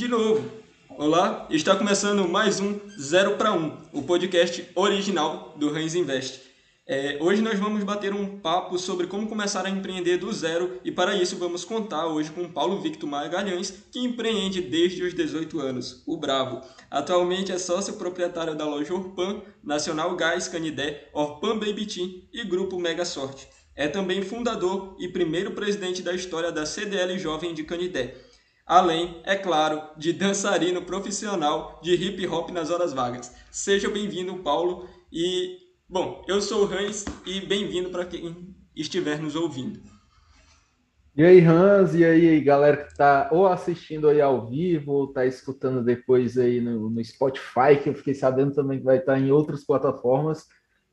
de novo. Olá, está começando mais um 0 para 1, o podcast original do Rãs Invest. É, hoje nós vamos bater um papo sobre como começar a empreender do zero e para isso vamos contar hoje com Paulo Victor Magalhães, que empreende desde os 18 anos, o Bravo. Atualmente é sócio proprietário da loja Orpan, Nacional Gás Canidé, Orpan Baby Team e Grupo Mega Sorte. É também fundador e primeiro presidente da história da CDL Jovem de Canidé além, é claro, de dançarino profissional de hip hop nas horas vagas. Seja bem-vindo, Paulo. E, bom, eu sou o Hans e bem-vindo para quem estiver nos ouvindo. E aí, Hans, e aí, galera que está ou assistindo aí ao vivo, ou está escutando depois aí no, no, Spotify, que eu fiquei sabendo também que vai estar em outras plataformas,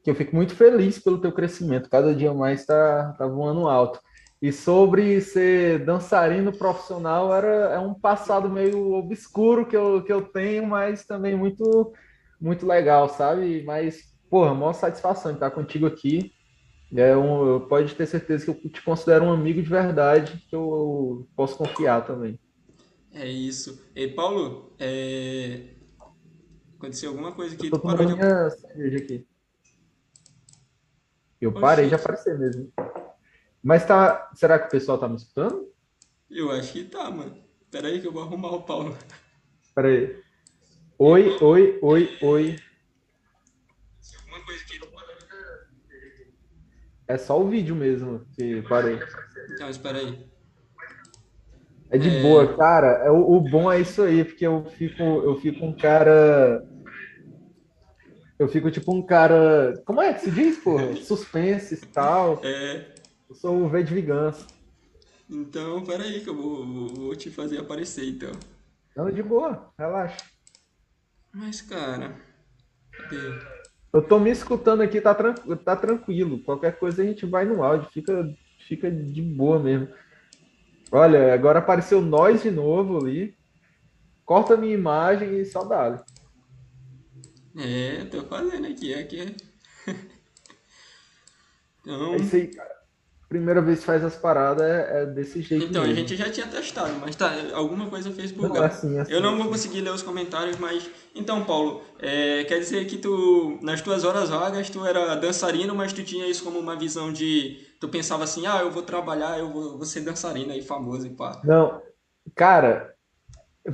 que eu fico muito feliz pelo teu crescimento, cada dia mais está tá voando alto. E sobre ser dançarino profissional, era, é um passado meio obscuro que eu, que eu tenho, mas também muito, muito legal, sabe? Mas, porra, maior satisfação de estar contigo aqui. É um, pode ter certeza que eu te considero um amigo de verdade, que eu posso confiar também. É isso. E Paulo, é... aconteceu alguma coisa aqui? Eu tô tomando minha cerveja aqui. Eu Oxi. parei de aparecer mesmo. Mas tá. Será que o pessoal tá me escutando? Eu acho que tá, mano. Pera aí que eu vou arrumar o Paulo. Pera aí. Oi, oi, oi, oi. Alguma coisa que É só o vídeo mesmo que parei. Então, espera aí. É de é... boa, cara. É, o, o, bom é isso aí, porque eu fico, eu fico um cara. Eu fico tipo um cara. Como é que se diz, porra? Suspense e tal. É. Eu sou o V de vingança. Então, peraí que eu vou, vou, vou, te fazer aparecer, então. Não, de boa, relaxa. Mas, cara, cadê? Eu tô me escutando aqui, tá, tran tá tranquilo. Qualquer coisa a gente vai no áudio, fica, fica de boa mesmo. Olha, agora apareceu nós de novo ali. Corta a minha imagem e dá. É, tô fazendo aqui, aqui. É então... É isso aí, cara primeira vez que faz as paradas é, é desse jeito. Então, mesmo. a gente já tinha testado, mas tá, alguma coisa fez bugar. Não, assim, assim, eu não vou conseguir ler os comentários, mas. Então, Paulo, é, quer dizer que tu, nas tuas horas vagas, tu era dançarino, mas tu tinha isso como uma visão de. Tu pensava assim, ah, eu vou trabalhar, eu vou, vou ser dançarino aí, famoso e pá. Não, cara,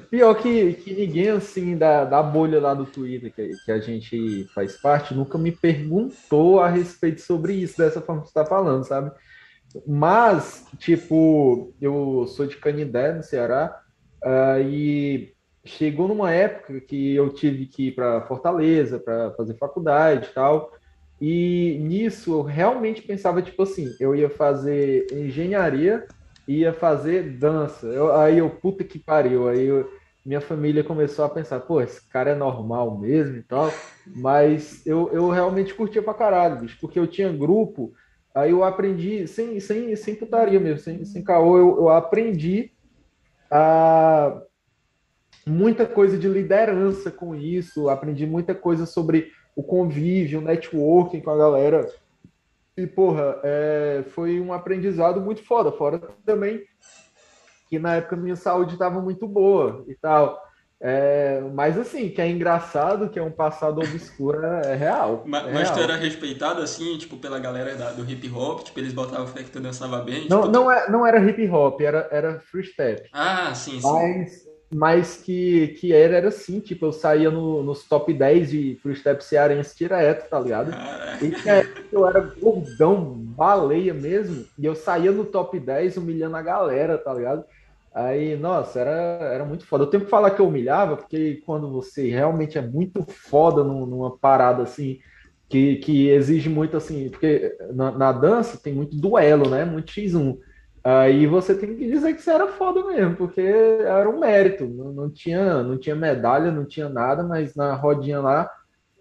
Pior que, que ninguém, assim, da, da bolha lá do Twitter que, que a gente faz parte, nunca me perguntou a respeito sobre isso, dessa forma que você está falando, sabe? Mas, tipo, eu sou de Canindé, no Ceará, uh, e chegou numa época que eu tive que ir para Fortaleza para fazer faculdade e tal. E nisso eu realmente pensava, tipo assim, eu ia fazer engenharia ia fazer dança. Eu, aí eu, puta que pariu. Aí eu, minha família começou a pensar, pô, esse cara é normal mesmo e tal. Mas eu, eu realmente curtia pra caralho, bicho, porque eu tinha grupo Aí eu aprendi, sem, sem, sem putaria mesmo, sem, sem caô, eu, eu aprendi a muita coisa de liderança com isso, aprendi muita coisa sobre o convívio, o networking com a galera. E, porra, é, foi um aprendizado muito foda. Fora também que na época minha saúde estava muito boa e tal. É, mas assim, que é engraçado, que é um passado obscuro, é, é real. Mas, é mas tu era respeitado assim, tipo, pela galera da, do hip hop, tipo, eles botavam fé que tu dançava bem? Não, tipo, não, é, não era hip hop, era, era free step. Ah, sim, sim. Mas, mas que, que era, era assim, tipo, eu saía no, nos top 10 de free step cearense direto, tá ligado? Caraca. E é, eu era gordão, baleia mesmo, e eu saía no top 10 humilhando a galera, tá ligado? Aí, nossa, era, era muito foda. Eu tenho que falar que eu humilhava, porque quando você realmente é muito foda numa parada assim, que, que exige muito assim, porque na, na dança tem muito duelo, né? Muito X1. Aí você tem que dizer que você era foda mesmo, porque era um mérito. Não, não, tinha, não tinha medalha, não tinha nada, mas na rodinha lá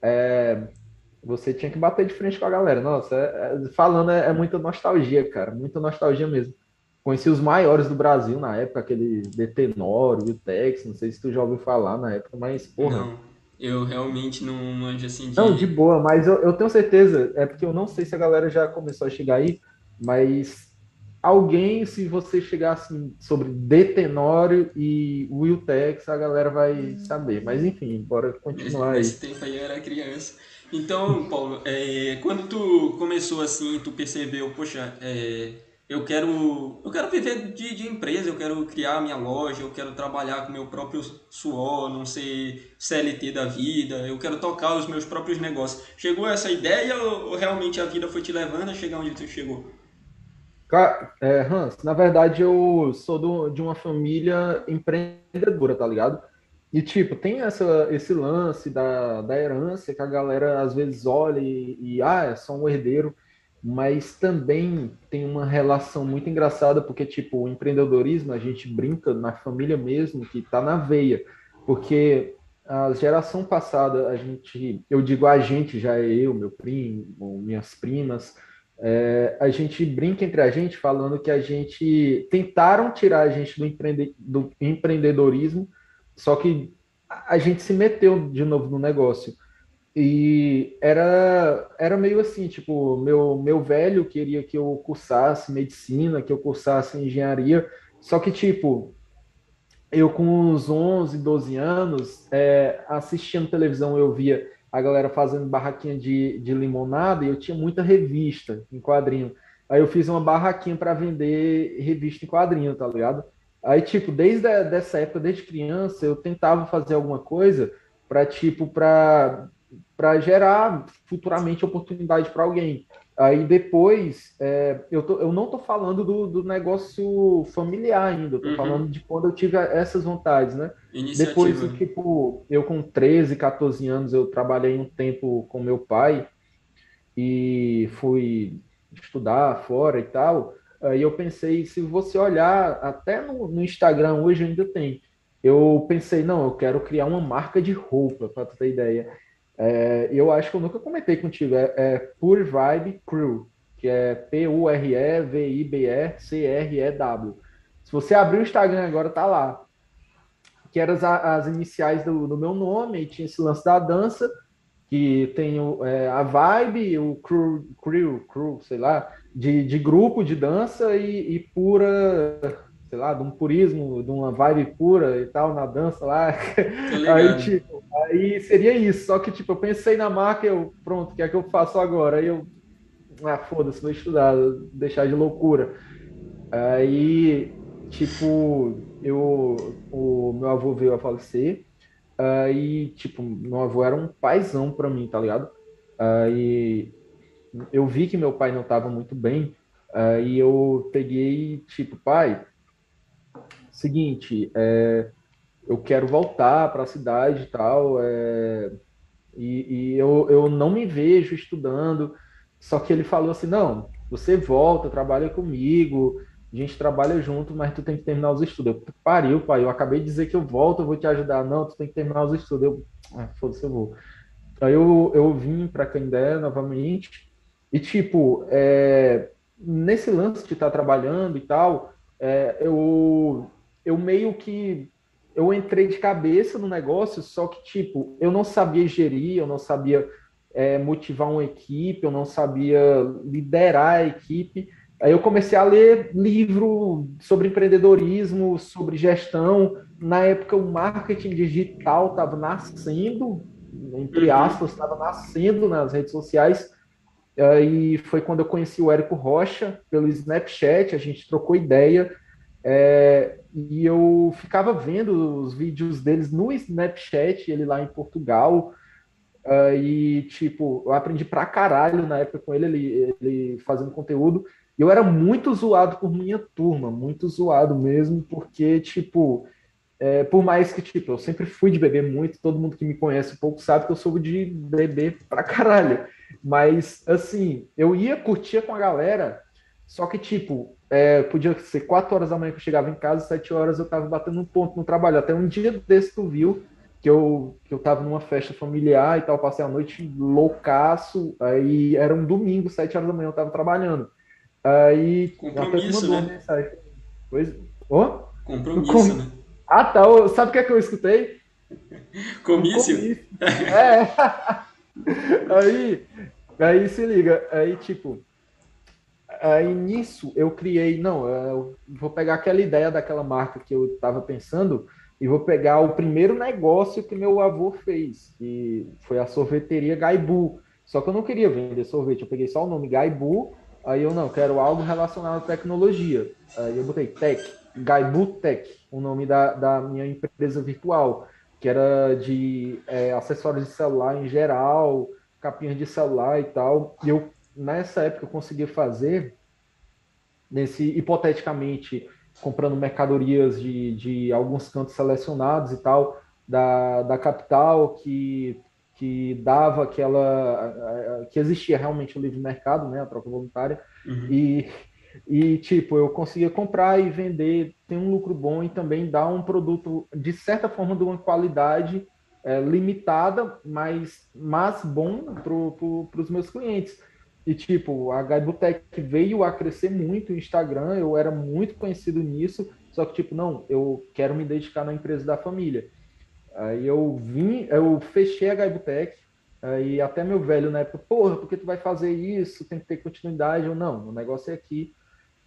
é, você tinha que bater de frente com a galera. Nossa, é, é, falando é, é muita nostalgia, cara, muita nostalgia mesmo. Conheci os maiores do Brasil na época, aquele Detenor, o Tex, não sei se tu já ouviu falar na época, mas porra. Não, eu realmente não manjo assim de. Não, de boa, mas eu, eu tenho certeza, é porque eu não sei se a galera já começou a chegar aí, mas alguém, se você chegar assim sobre Detenório e Will Tex, a galera vai saber. Mas enfim, bora continuar Nesse, aí. Nesse tempo aí eu era criança. Então, Paulo, é, quando tu começou assim, tu percebeu, poxa, é, eu quero eu quero viver de, de empresa, eu quero criar minha loja, eu quero trabalhar com meu próprio suor, não ser CLT da vida, eu quero tocar os meus próprios negócios. Chegou essa ideia ou, realmente a vida foi te levando a chegar onde tu chegou? É, Hans, na verdade eu sou do, de uma família empreendedora, tá ligado? E, tipo, tem essa, esse lance da, da herança que a galera às vezes olha e, e, ah, é só um herdeiro, mas também tem uma relação muito engraçada, porque, tipo, o empreendedorismo, a gente brinca na família mesmo, que tá na veia, porque a geração passada, a gente, eu digo a gente, já é eu, meu primo, minhas primas, é, a gente brinca entre a gente falando que a gente tentaram tirar a gente do, empreende, do empreendedorismo, só que a gente se meteu de novo no negócio. E era, era meio assim, tipo, meu, meu velho queria que eu cursasse medicina, que eu cursasse engenharia, só que, tipo, eu com uns 11, 12 anos, é, assistindo televisão, eu via a galera fazendo barraquinha de, de limonada e eu tinha muita revista em quadrinho. Aí eu fiz uma barraquinha para vender revista em quadrinho, tá ligado? Aí, tipo, desde a, dessa época, desde criança, eu tentava fazer alguma coisa para, tipo, para para gerar futuramente oportunidade para alguém. Aí depois, é, eu, tô, eu não estou falando do, do, negócio familiar ainda, estou uhum. falando de quando eu tive essas vontades, né? Iniciativa. Depois, tipo, eu com 13, 14 anos, eu trabalhei um tempo com meu pai e fui estudar fora e tal. Aí eu pensei, se você olhar, até no, no Instagram hoje ainda tem. Eu pensei, não, eu quero criar uma marca de roupa, para tu ter ideia. É, eu acho que eu nunca comentei contigo, é, é Pure Vibe Crew, que é P-U-R-E-V-I-B-E-C-R-E-W. Se você abrir o Instagram agora, tá lá. Que eram as, as iniciais do, do, meu nome, e tinha esse lance da dança, que tem o, é, a vibe, o crew, crew, crew sei lá, de, de grupo de dança e, e, pura, sei lá, de um purismo, de uma vibe pura e tal na dança lá. Aí, aí seria isso. Só que, tipo, eu pensei na marca eu, pronto, o que é que eu faço agora? Aí eu, ah, foda-se, vou estudar, deixar de loucura. Aí, tipo, eu, o meu avô veio a falecer. Aí, tipo, meu avô era um paizão para mim, tá ligado? Aí eu vi que meu pai não estava muito bem, aí eu peguei, tipo, pai, seguinte, é, eu quero voltar para a cidade e tal, é, e, e eu, eu não me vejo estudando, só que ele falou assim, não, você volta, trabalha comigo, a gente trabalha junto, mas tu tem que terminar os estudos. Eu, pariu, pai, eu acabei de dizer que eu volto, eu vou te ajudar. Não, tu tem que terminar os estudos. Eu, ah, foda-se, eu vou. Aí eu, eu vim para Candé novamente, e, tipo, é, nesse lance de estar tá trabalhando e tal, é, eu, eu meio que eu entrei de cabeça no negócio, só que, tipo, eu não sabia gerir, eu não sabia é, motivar uma equipe, eu não sabia liderar a equipe. Aí eu comecei a ler livro sobre empreendedorismo, sobre gestão. Na época, o marketing digital estava nascendo, entre uhum. aspas, estava nascendo nas redes sociais. E foi quando eu conheci o Érico Rocha pelo Snapchat, a gente trocou ideia. É, e eu ficava vendo os vídeos deles no Snapchat, ele lá em Portugal. Uh, e, tipo, eu aprendi pra caralho na época com ele, ele, ele fazendo conteúdo. E eu era muito zoado por minha turma, muito zoado mesmo, porque, tipo, é, por mais que, tipo, eu sempre fui de beber muito, todo mundo que me conhece um pouco sabe que eu sou de beber pra caralho. Mas, assim, eu ia, curtir com a galera, só que, tipo, é, podia ser 4 horas da manhã que eu chegava em casa, 7 horas eu tava batendo um ponto no trabalho. Até um dia desse tu viu que eu, que eu tava numa festa familiar e tal, passei a noite loucaço, aí era um domingo, 7 horas da manhã eu tava trabalhando. Aí Compromisso, né? Mensagem. Pois... Oh? Compromisso, Com... né? Ah, tá. Sabe o que é que eu escutei? Comício? Comício. É. aí, aí se liga. Aí, tipo, aí nisso eu criei, não, eu vou pegar aquela ideia daquela marca que eu estava pensando e vou pegar o primeiro negócio que meu avô fez, que foi a sorveteria Gaibu. Só que eu não queria vender sorvete, eu peguei só o nome Gaibu, aí eu não, quero algo relacionado à tecnologia. Aí eu botei Tech, Gaibu Tech, o nome da, da minha empresa virtual, que era de é, acessórios de celular em geral, capinhas de celular e tal. E eu, nessa época, eu conseguia fazer, nesse hipoteticamente, comprando mercadorias de, de alguns cantos selecionados e tal, da, da capital, que, que dava aquela. que existia realmente o livre mercado, né, a troca voluntária, uhum. e, e, tipo, eu conseguia comprar e vender, tem um lucro bom e também dar um produto, de certa forma, de uma qualidade é, limitada, mas, mas bom para pro, os meus clientes. E, tipo, a Gaibutec veio a crescer muito no Instagram, eu era muito conhecido nisso, só que, tipo, não, eu quero me dedicar na empresa da família. Aí eu vim, eu fechei a Gaibutec, aí até meu velho na época, porra, por que tu vai fazer isso? Tem que ter continuidade. Eu, não, o negócio é aqui.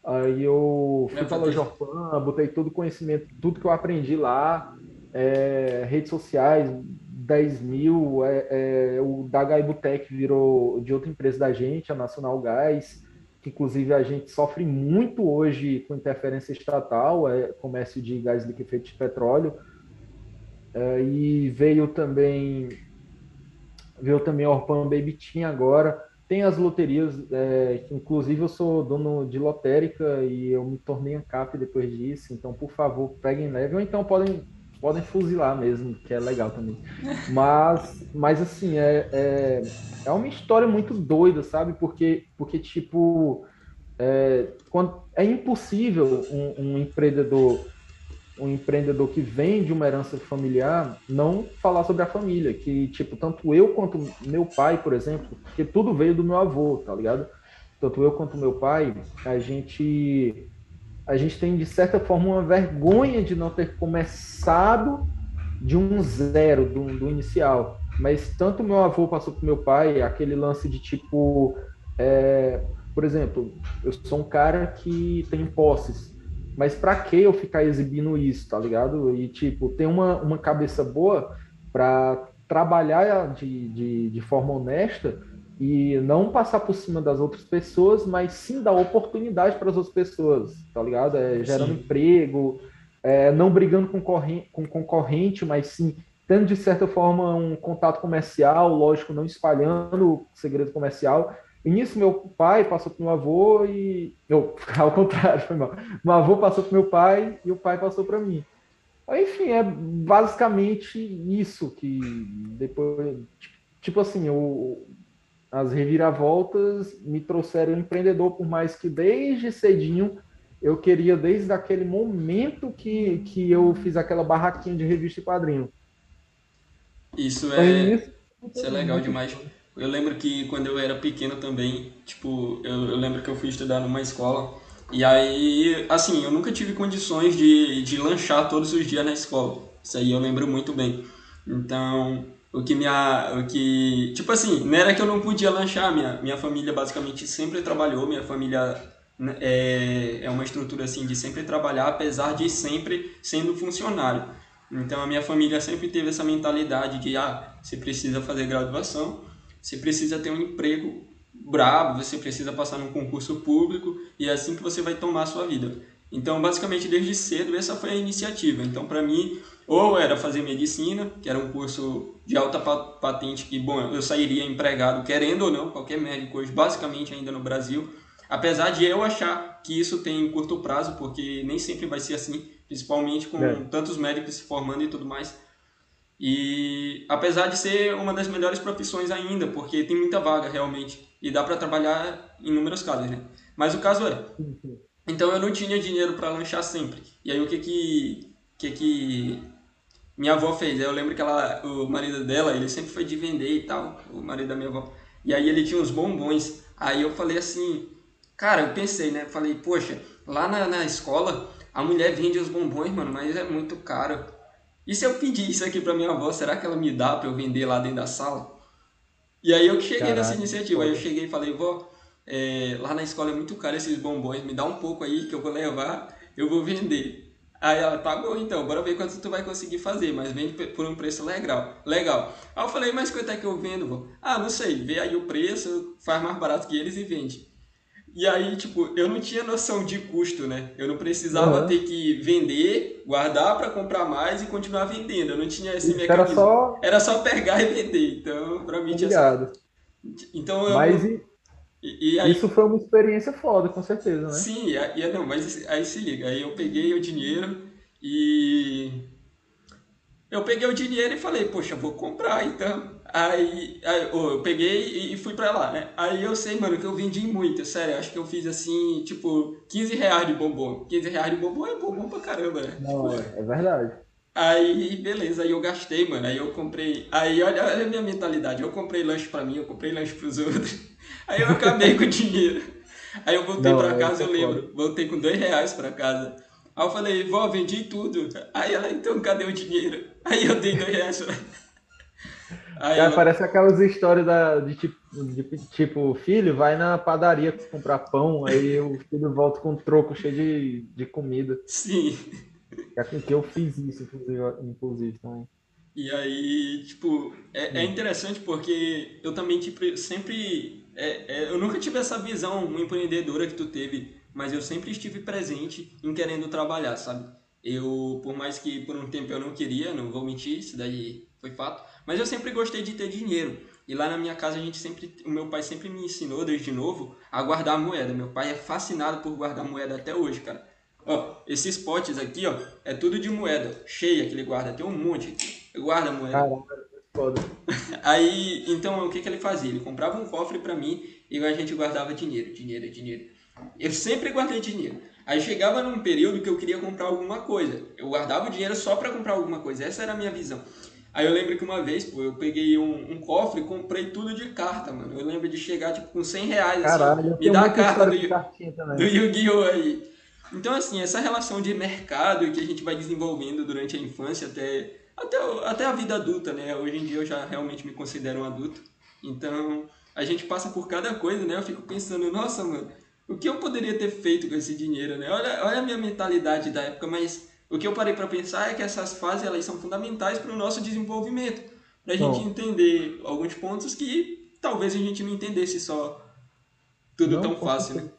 Aí eu fui para Jorpan, botei todo o conhecimento, tudo que eu aprendi lá, é, redes sociais, 10 mil, é, é, o da Gaibutec virou de outra empresa da gente, a Nacional Gás, que inclusive a gente sofre muito hoje com interferência estatal, é comércio de gás liquefeito de petróleo, é, e veio também veio também Orpan Baby Team agora, tem as loterias, é, inclusive eu sou dono de lotérica e eu me tornei ANCAP depois disso, então por favor peguem leve, ou então podem podem fuzilar mesmo, que é legal também. Mas, mas assim, é, é, é uma história muito doida, sabe? Porque, porque tipo, é, quando, é impossível um, um empreendedor um empreendedor que vem de uma herança familiar não falar sobre a família, que tipo, tanto eu quanto meu pai, por exemplo, porque tudo veio do meu avô, tá ligado? Tanto eu quanto meu pai, a gente a gente tem, de certa forma, uma vergonha de não ter começado de um zero, do, do inicial. Mas tanto meu avô passou para meu pai, aquele lance de tipo. É, por exemplo, eu sou um cara que tem posses, mas para que eu ficar exibindo isso, tá ligado? E tipo, ter uma, uma cabeça boa para trabalhar de, de, de forma honesta e não passar por cima das outras pessoas, mas sim dar oportunidade para as outras pessoas, tá ligado? É, gerando sim. emprego, é, não brigando com, com concorrente, mas sim tendo de certa forma um contato comercial, lógico, não espalhando o segredo comercial. E nisso meu pai passou para meu avô e eu ao contrário, foi mal. Meu avô passou para meu pai e o pai passou para mim. Enfim, é basicamente isso que depois tipo assim, o, as reviravoltas me trouxeram empreendedor, por mais que desde cedinho eu queria, desde aquele momento que, que eu fiz aquela barraquinha de revista e quadrinho. Isso é, isso, isso é legal demais. Eu lembro que quando eu era pequeno também, tipo, eu, eu lembro que eu fui estudar numa escola e aí, assim, eu nunca tive condições de, de lanchar todos os dias na escola. Isso aí eu lembro muito bem. Então, o que minha o que tipo assim não era que eu não podia lanchar minha minha família basicamente sempre trabalhou minha família né, é, é uma estrutura assim de sempre trabalhar apesar de sempre sendo funcionário. Então a minha família sempre teve essa mentalidade de ah você precisa fazer graduação você precisa ter um emprego brabo você precisa passar num concurso público e é assim que você vai tomar a sua vida. Então basicamente desde cedo essa foi a iniciativa. Então para mim ou era fazer medicina, que era um curso de alta patente que, bom, eu sairia empregado querendo ou não, qualquer médico hoje, basicamente ainda no Brasil. Apesar de eu achar que isso tem curto prazo, porque nem sempre vai ser assim, principalmente com é. tantos médicos se formando e tudo mais. E apesar de ser uma das melhores profissões ainda, porque tem muita vaga realmente e dá para trabalhar em inúmeros casos, né? Mas o caso é, então eu não tinha dinheiro para lanchar sempre. E aí o que que que que minha avó fez. Eu lembro que ela, o marido dela, ele sempre foi de vender e tal, o marido da minha avó. E aí ele tinha uns bombons. Aí eu falei assim, cara, eu pensei, né? Falei, poxa, lá na, na escola a mulher vende os bombons, mano, mas é muito caro. E se eu pedir isso aqui pra minha avó, será que ela me dá pra eu vender lá dentro da sala? E aí eu que cheguei Caraca, nessa iniciativa. Aí eu cheguei e falei, vó, é, lá na escola é muito caro esses bombons, me dá um pouco aí que eu vou levar, eu vou vender. Aí ela, tá bom então, bora ver quanto tu vai conseguir fazer, mas vende por um preço legal. Legal. Aí eu falei, mas quanto é que eu vendo, vô? Ah, não sei, vê aí o preço, faz mais barato que eles e vende. E aí, tipo, eu não tinha noção de custo, né? Eu não precisava uhum. ter que vender, guardar para comprar mais e continuar vendendo. Eu não tinha esse Isso mecanismo. Era só... era só pegar e vender. Então, pra mim Obrigado. tinha Então eu. Mas e... E, aí, Isso foi uma experiência foda, com certeza, né? Sim, e, e, não, mas aí se liga, aí eu peguei o dinheiro e. Eu peguei o dinheiro e falei, poxa, vou comprar então. Aí, aí eu peguei e fui pra lá, né? Aí eu sei, mano, que eu vendi muito, sério. Acho que eu fiz assim, tipo, 15 reais de bombom. 15 reais de bombom é bombom pra caramba, né? Não, é, é verdade. Aí, beleza, aí eu gastei, mano. Aí eu comprei. Aí, olha, olha a minha mentalidade. Eu comprei lanche pra mim, eu comprei lanche pros outros. Aí eu acabei com o dinheiro. Aí eu voltei pra casa, eu lembro. Voltei com dois reais pra casa. Aí eu falei, vó, vendi tudo. Aí ela, então, cadê o dinheiro? Aí eu dei dois reais pra Aí Cara, ela... Parece aquelas histórias da, de, tipo, de, tipo, filho, vai na padaria comprar pão, aí o filho volta com um troco cheio de, de comida. Sim. É que eu fiz isso, inclusive, inclusive também. E aí, tipo, é, é interessante porque eu também, tipo, sempre. É, é, eu nunca tive essa visão empreendedora que tu teve, mas eu sempre estive presente em querendo trabalhar, sabe? Eu, por mais que por um tempo eu não queria, não vou mentir, isso daí foi fato, mas eu sempre gostei de ter dinheiro. E lá na minha casa a gente sempre, o meu pai sempre me ensinou desde novo a guardar moeda. Meu pai é fascinado por guardar moeda até hoje, cara. Ó, esses potes aqui, ó, é tudo de moeda cheia que ele guarda, tem um monte. Guarda moeda. Caramba, foda. Aí, então, o que que ele fazia? Ele comprava um cofre para mim e a gente guardava dinheiro, dinheiro, dinheiro. Eu sempre guardei dinheiro. Aí chegava num período que eu queria comprar alguma coisa. Eu guardava o dinheiro só para comprar alguma coisa. Essa era a minha visão. Aí eu lembro que uma vez, pô, eu peguei um, um cofre e comprei tudo de carta, mano. Eu lembro de chegar, tipo, com 100 reais, assim, Caralho, assim, me dá a carta do, do Yu-Gi-Oh! aí. Então, assim, essa relação de mercado que a gente vai desenvolvendo durante a infância até, até, até a vida adulta, né? Hoje em dia eu já realmente me considero um adulto. Então, a gente passa por cada coisa, né? Eu fico pensando, nossa, mano, o que eu poderia ter feito com esse dinheiro, né? Olha, olha a minha mentalidade da época, mas o que eu parei para pensar é que essas fases elas são fundamentais para o nosso desenvolvimento, para a gente entender alguns pontos que talvez a gente não entendesse só tudo não, tão fácil, né?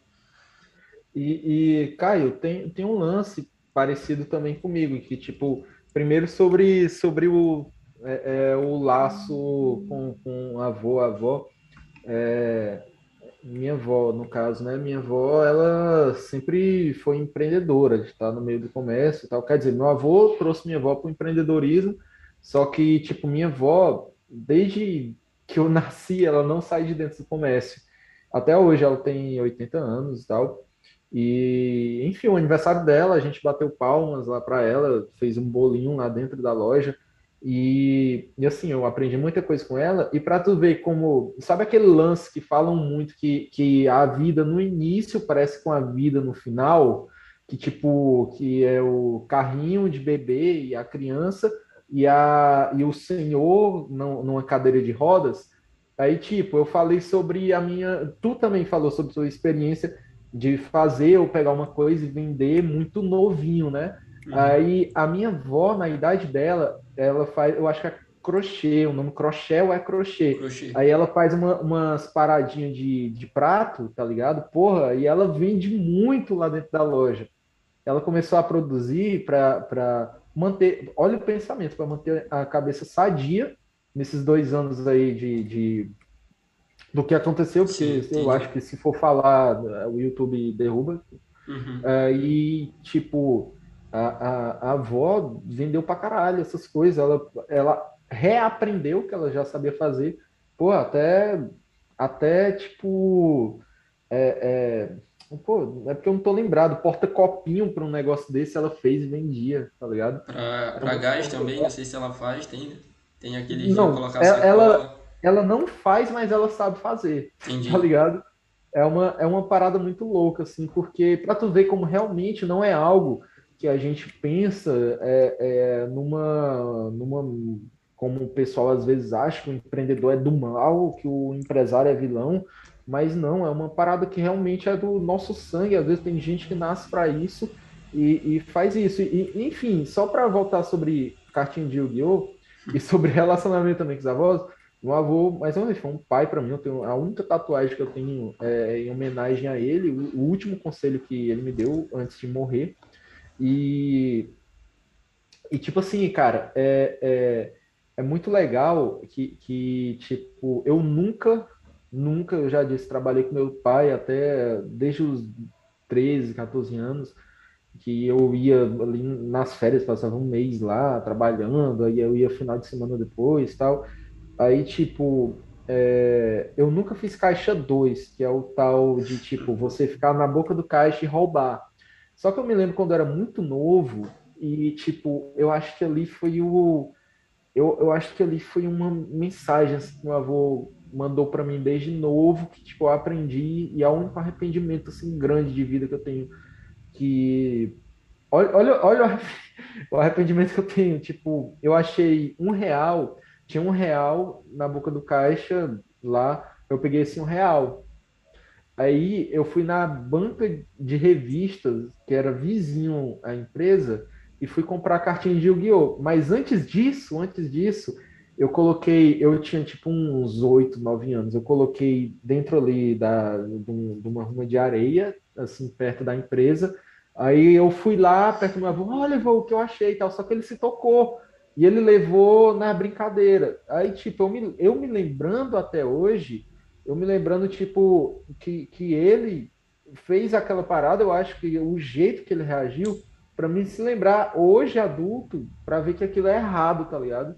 E, e, Caio, tem, tem um lance parecido também comigo, que tipo, primeiro sobre, sobre o, é, é, o laço com, com avô, avó. É, minha avó, no caso, né? Minha avó, ela sempre foi empreendedora, de estar no meio do comércio tal. Quer dizer, meu avô trouxe minha avó para o empreendedorismo, só que, tipo, minha avó, desde que eu nasci, ela não sai de dentro do comércio. Até hoje ela tem 80 anos e tal. E, enfim, o aniversário dela, a gente bateu palmas lá para ela, fez um bolinho lá dentro da loja. E, e assim, eu aprendi muita coisa com ela. E para tu ver como. Sabe aquele lance que falam muito que, que a vida no início parece com a vida no final? Que tipo, que é o carrinho de bebê e a criança e, a, e o senhor não, numa cadeira de rodas. Aí, tipo, eu falei sobre a minha. Tu também falou sobre sua experiência de fazer ou pegar uma coisa e vender muito novinho, né? Uhum. Aí a minha avó, na idade dela, ela faz, eu acho que é crochê, o nome crochê ou é crochê. crochê. Aí ela faz uma, umas paradinhas de, de prato, tá ligado? Porra, e ela vende muito lá dentro da loja. Ela começou a produzir para manter, olha o pensamento, para manter a cabeça sadia nesses dois anos aí de, de do que aconteceu, porque sim, eu acho que se for falar, o YouTube derruba. Uhum. Uh, e, tipo, a, a, a, avó vendeu pra caralho essas coisas. Ela, ela reaprendeu o que ela já sabia fazer. Pô, até, até tipo. É, é, pô, é porque eu não tô lembrado. Porta-copinho para um negócio desse ela fez e vendia, tá ligado? Pra, pra gás também, não sei se ela faz, tem? Tem aquele não, colocar ela, ela, ela não faz, mas ela sabe fazer. Entendi. Tá ligado? É uma, é uma parada muito louca, assim, porque para tu ver como realmente não é algo que a gente pensa é, é, numa, numa. Como o pessoal às vezes acha que o empreendedor é do mal, que o empresário é vilão. Mas não, é uma parada que realmente é do nosso sangue. Às vezes tem gente que nasce para isso e, e, faz isso. E, enfim, só para voltar sobre cartinha de Yu-Gi-Oh! e sobre relacionamento também com os avós, meu avô, mais uma vez, foi um pai para mim. Eu tenho, a única tatuagem que eu tenho é em homenagem a ele, o, o último conselho que ele me deu antes de morrer. E, e tipo assim, cara, é, é, é muito legal que, que, tipo, eu nunca Nunca, eu já disse, trabalhei com meu pai até desde os 13, 14 anos, que eu ia ali nas férias, passava um mês lá trabalhando, aí eu ia final de semana depois tal. Aí, tipo, é, eu nunca fiz caixa 2, que é o tal de, tipo, você ficar na boca do caixa e roubar. Só que eu me lembro quando eu era muito novo e, tipo, eu acho que ali foi o... Eu, eu acho que ali foi uma mensagem assim, que meu avô mandou para mim desde novo, que tipo, eu aprendi, e é o único arrependimento assim, grande de vida que eu tenho. Que. Olha, olha, olha o arrependimento que eu tenho. Tipo, eu achei um real, tinha um real na boca do caixa lá, eu peguei esse um real. Aí eu fui na banca de revistas, que era vizinho à empresa, e fui comprar cartinha de Yu-Gi-Oh! Mas antes disso, antes disso, eu coloquei, eu tinha tipo uns oito, nove anos, eu coloquei dentro ali da, de, uma ruma de areia, assim, perto da empresa, aí eu fui lá, perto do meu avô, olha, vô, o que eu achei e tal, só que ele se tocou, e ele levou na brincadeira, aí, tipo, eu me, eu me lembrando até hoje, eu me lembrando, tipo, que, que ele fez aquela parada, eu acho que o jeito que ele reagiu, para mim se lembrar, hoje adulto, para ver que aquilo é errado, tá ligado?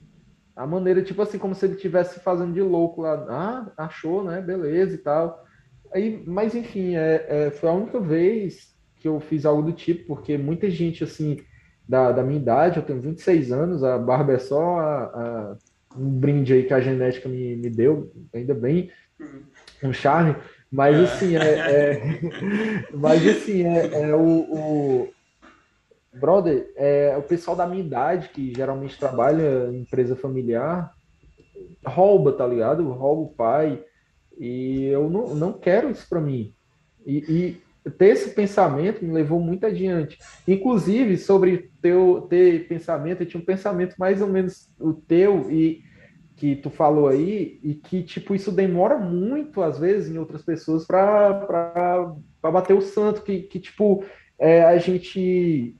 a maneira, tipo assim, como se ele estivesse fazendo de louco lá. Ah, achou, né? Beleza e tal. Aí, mas enfim, é, é, foi a única vez que eu fiz algo do tipo, porque muita gente, assim, da, da minha idade, eu tenho 26 anos, a barba é só a, a, um brinde aí que a genética me, me deu, ainda bem, um charme. Mas é. assim, é, é mas assim, é, é o, o Brother, é, o pessoal da minha idade, que geralmente trabalha em empresa familiar, rouba, tá ligado? Rouba o pai. E eu não, não quero isso para mim. E, e, ter esse pensamento me levou muito adiante. Inclusive, sobre teu, ter pensamento, eu tinha um pensamento mais ou menos o teu e que tu falou aí, e que, tipo, isso demora muito, às vezes, em outras pessoas para bater o santo, que, que tipo, é, a gente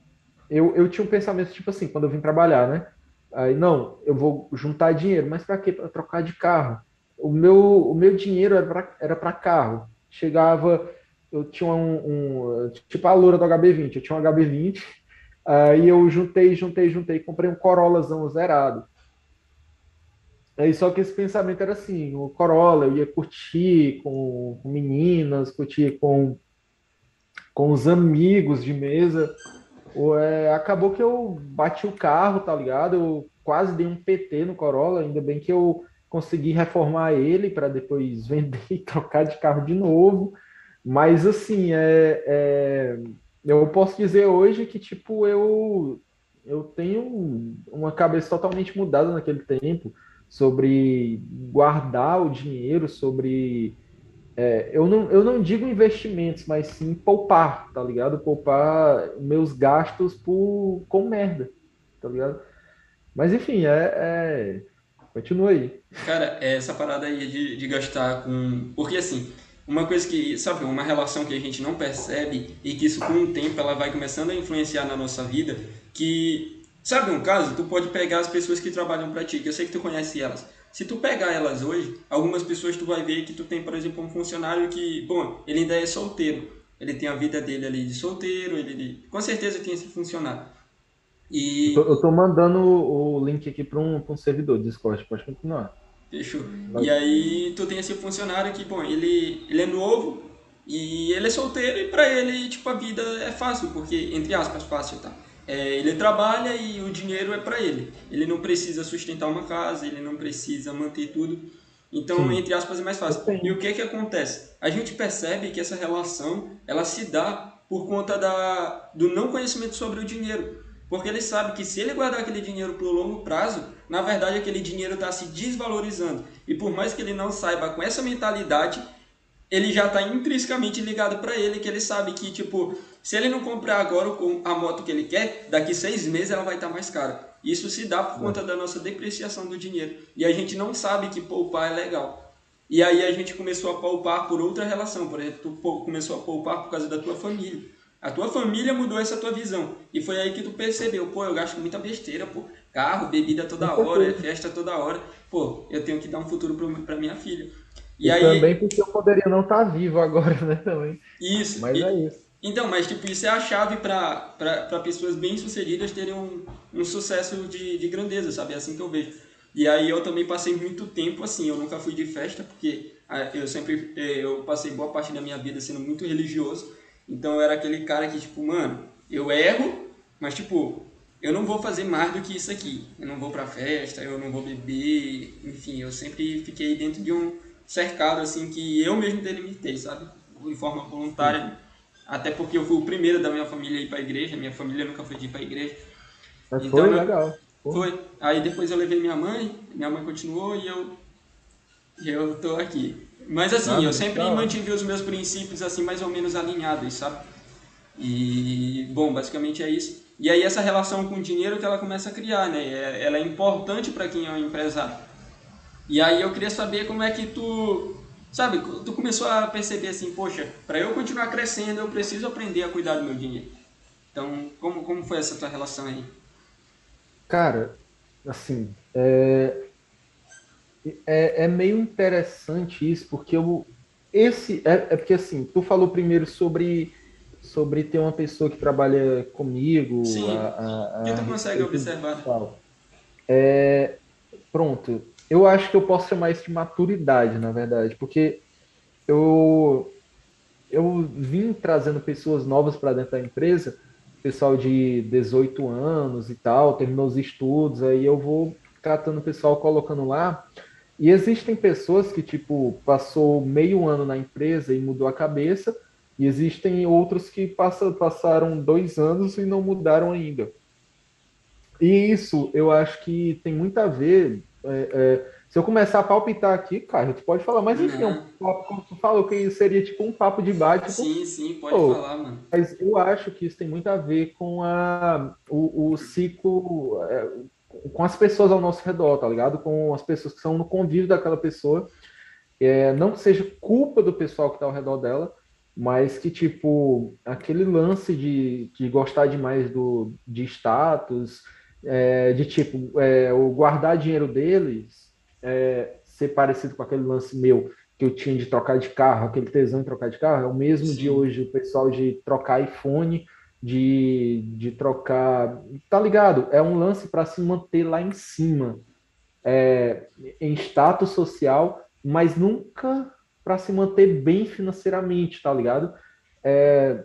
eu, eu tinha um pensamento tipo assim, quando eu vim trabalhar, né? Aí, não, eu vou juntar dinheiro, mas para quê? Para trocar de carro. O meu, o meu dinheiro era para carro. Chegava, eu tinha um, um, tipo a loura do HB20, eu tinha um HB20, aí eu juntei, juntei, juntei, comprei um Corolazão zerado. Aí só que esse pensamento era assim, o Corolla, eu ia curtir com, com meninas, curtir com, com os amigos de mesa, é, acabou que eu bati o carro, tá ligado? Eu quase dei um PT no Corolla, ainda bem que eu consegui reformar ele para depois vender e trocar de carro de novo. Mas assim, é, é, eu posso dizer hoje que tipo eu eu tenho uma cabeça totalmente mudada naquele tempo sobre guardar o dinheiro, sobre é, eu, não, eu não digo investimentos, mas sim poupar, tá ligado? Poupar meus gastos por, com merda, tá ligado? Mas enfim, é, é... Continua aí. Cara, essa parada aí de, de gastar com. Porque assim, uma coisa que, sabe, uma relação que a gente não percebe e que isso com o tempo ela vai começando a influenciar na nossa vida, que, sabe um caso, tu pode pegar as pessoas que trabalham para ti, que eu sei que tu conhece elas. Se tu pegar elas hoje, algumas pessoas tu vai ver que tu tem, por exemplo, um funcionário que, bom, ele ainda é solteiro. Ele tem a vida dele ali de solteiro, ele, ele com certeza tem esse funcionário. E... Eu, tô, eu tô mandando o link aqui para um, um servidor Discord, pode continuar. Fechou. E aí tu tem esse funcionário que, bom, ele, ele é novo e ele é solteiro e para ele, tipo, a vida é fácil, porque, entre aspas, fácil, tá? é, ele trabalha e o dinheiro é para ele. Ele não precisa sustentar uma casa, ele não precisa manter tudo. Então, Sim. entre aspas, é mais fácil. E o que que acontece? A gente percebe que essa relação ela se dá por conta da, do não conhecimento sobre o dinheiro. Porque ele sabe que se ele guardar aquele dinheiro para longo prazo, na verdade aquele dinheiro está se desvalorizando. E por mais que ele não saiba com essa mentalidade, ele já está intrinsecamente ligado para ele, que ele sabe que, tipo, se ele não comprar agora a moto que ele quer, daqui seis meses ela vai estar tá mais cara. Isso se dá por conta da nossa depreciação do dinheiro. E a gente não sabe que poupar é legal. E aí a gente começou a poupar por outra relação. Por exemplo, tu começou a poupar por causa da tua família. A tua família mudou essa tua visão. E foi aí que tu percebeu, pô, eu gasto muita besteira, pô. Carro, bebida toda hora, festa toda hora. Pô, eu tenho que dar um futuro para minha filha. E, e aí... também porque eu poderia não estar tá vivo agora, né, também. Isso. Mas e... é isso. Então, mas tipo, isso é a chave para pessoas bem-sucedidas terem um, um sucesso de, de grandeza, sabe? É assim que eu vejo. E aí eu também passei muito tempo assim, eu nunca fui de festa, porque ah, eu sempre, eh, eu passei boa parte da minha vida sendo muito religioso, então eu era aquele cara que, tipo, mano, eu erro, mas tipo, eu não vou fazer mais do que isso aqui. Eu não vou pra festa, eu não vou beber, enfim, eu sempre fiquei dentro de um cercado, assim, que eu mesmo delimitei, sabe? De forma voluntária. Até porque eu fui o primeiro da minha família a ir pra igreja, minha família nunca foi de ir pra igreja. Mas então, foi legal. Foi. Aí depois eu levei minha mãe, minha mãe continuou e eu, eu tô aqui. Mas assim, ah, eu sempre legal. mantive os meus princípios assim mais ou menos alinhados, sabe? E, bom, basicamente é isso. E aí essa relação com o dinheiro que ela começa a criar, né? É, ela é importante para quem é um empresário. E aí eu queria saber como é que tu, sabe, tu começou a perceber assim, poxa, para eu continuar crescendo eu preciso aprender a cuidar do meu dinheiro. Então, como, como foi essa tua relação aí? Cara, assim, é, é, é meio interessante isso, porque eu, esse, é, é porque assim, tu falou primeiro sobre sobre ter uma pessoa que trabalha comigo. Sim. A, a, a, que tu consegue observar. É, pronto. Eu acho que eu posso chamar isso de maturidade, na verdade, porque eu eu vim trazendo pessoas novas para dentro da empresa pessoal de 18 anos e tal, terminou os estudos, aí eu vou tratando o pessoal, colocando lá. E existem pessoas que, tipo, passou meio ano na empresa e mudou a cabeça, e existem outros que passa, passaram dois anos e não mudaram ainda. E isso eu acho que tem muito a ver. É, é, se eu começar a palpitar aqui, cara, tu pode falar, mas enfim, é um papo, como tu falou, que seria tipo um papo de bate. Sim, sim, pode falar, mano. Mas eu acho que isso tem muito a ver com a, o, o ciclo, é, com as pessoas ao nosso redor, tá ligado? Com as pessoas que são no convívio daquela pessoa. É, não que seja culpa do pessoal que tá ao redor dela, mas que, tipo, aquele lance de, de gostar demais do, de status, é, de, tipo, é, o guardar dinheiro deles é, ser parecido com aquele lance meu que eu tinha de trocar de carro, aquele tesão de trocar de carro, é o mesmo Sim. de hoje o pessoal de trocar iPhone, de, de trocar. Tá ligado? É um lance para se manter lá em cima, é, em status social, mas nunca para se manter bem financeiramente, tá ligado? É,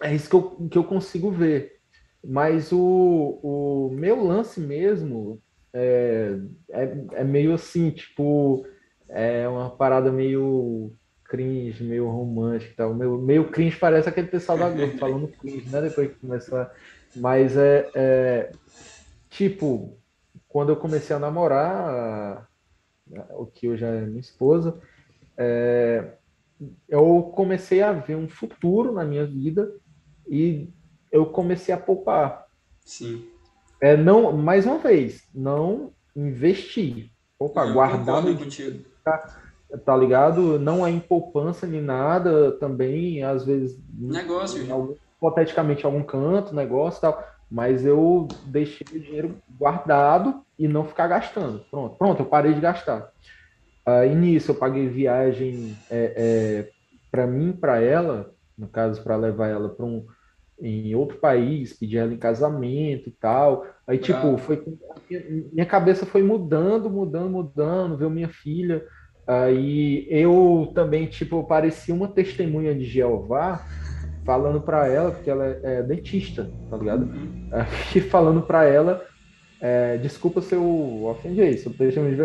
é isso que eu, que eu consigo ver. Mas o, o meu lance mesmo é, é, é meio assim, tipo, é uma parada meio cringe, meio romântica tal. Meio, meio cringe parece aquele pessoal da Globo falando cringe, né? Depois que começou Mas é, é, tipo, quando eu comecei a namorar, o que hoje é minha esposa, é, eu comecei a ver um futuro na minha vida e eu comecei a poupar. Sim. É, não, mais uma vez, não investir. Opa, eu guardar no tá, tá ligado? Não é em poupança nem nada, também, às vezes. Negócio. Algum, hipoteticamente, algum canto, negócio tal. Mas eu deixei o dinheiro guardado e não ficar gastando. Pronto, pronto, eu parei de gastar. Aí nisso eu paguei viagem é, é, para mim, para ela, no caso, para levar ela para um em outro país, pedir ela em casamento e tal. Aí, tipo, foi minha cabeça foi mudando, mudando, mudando, ver minha filha. Aí eu também, tipo, parecia uma testemunha de Jeová falando para ela, porque ela é dentista, tá ligado? Uhum. Aí, falando para ela, é, desculpa se eu ofendi isso,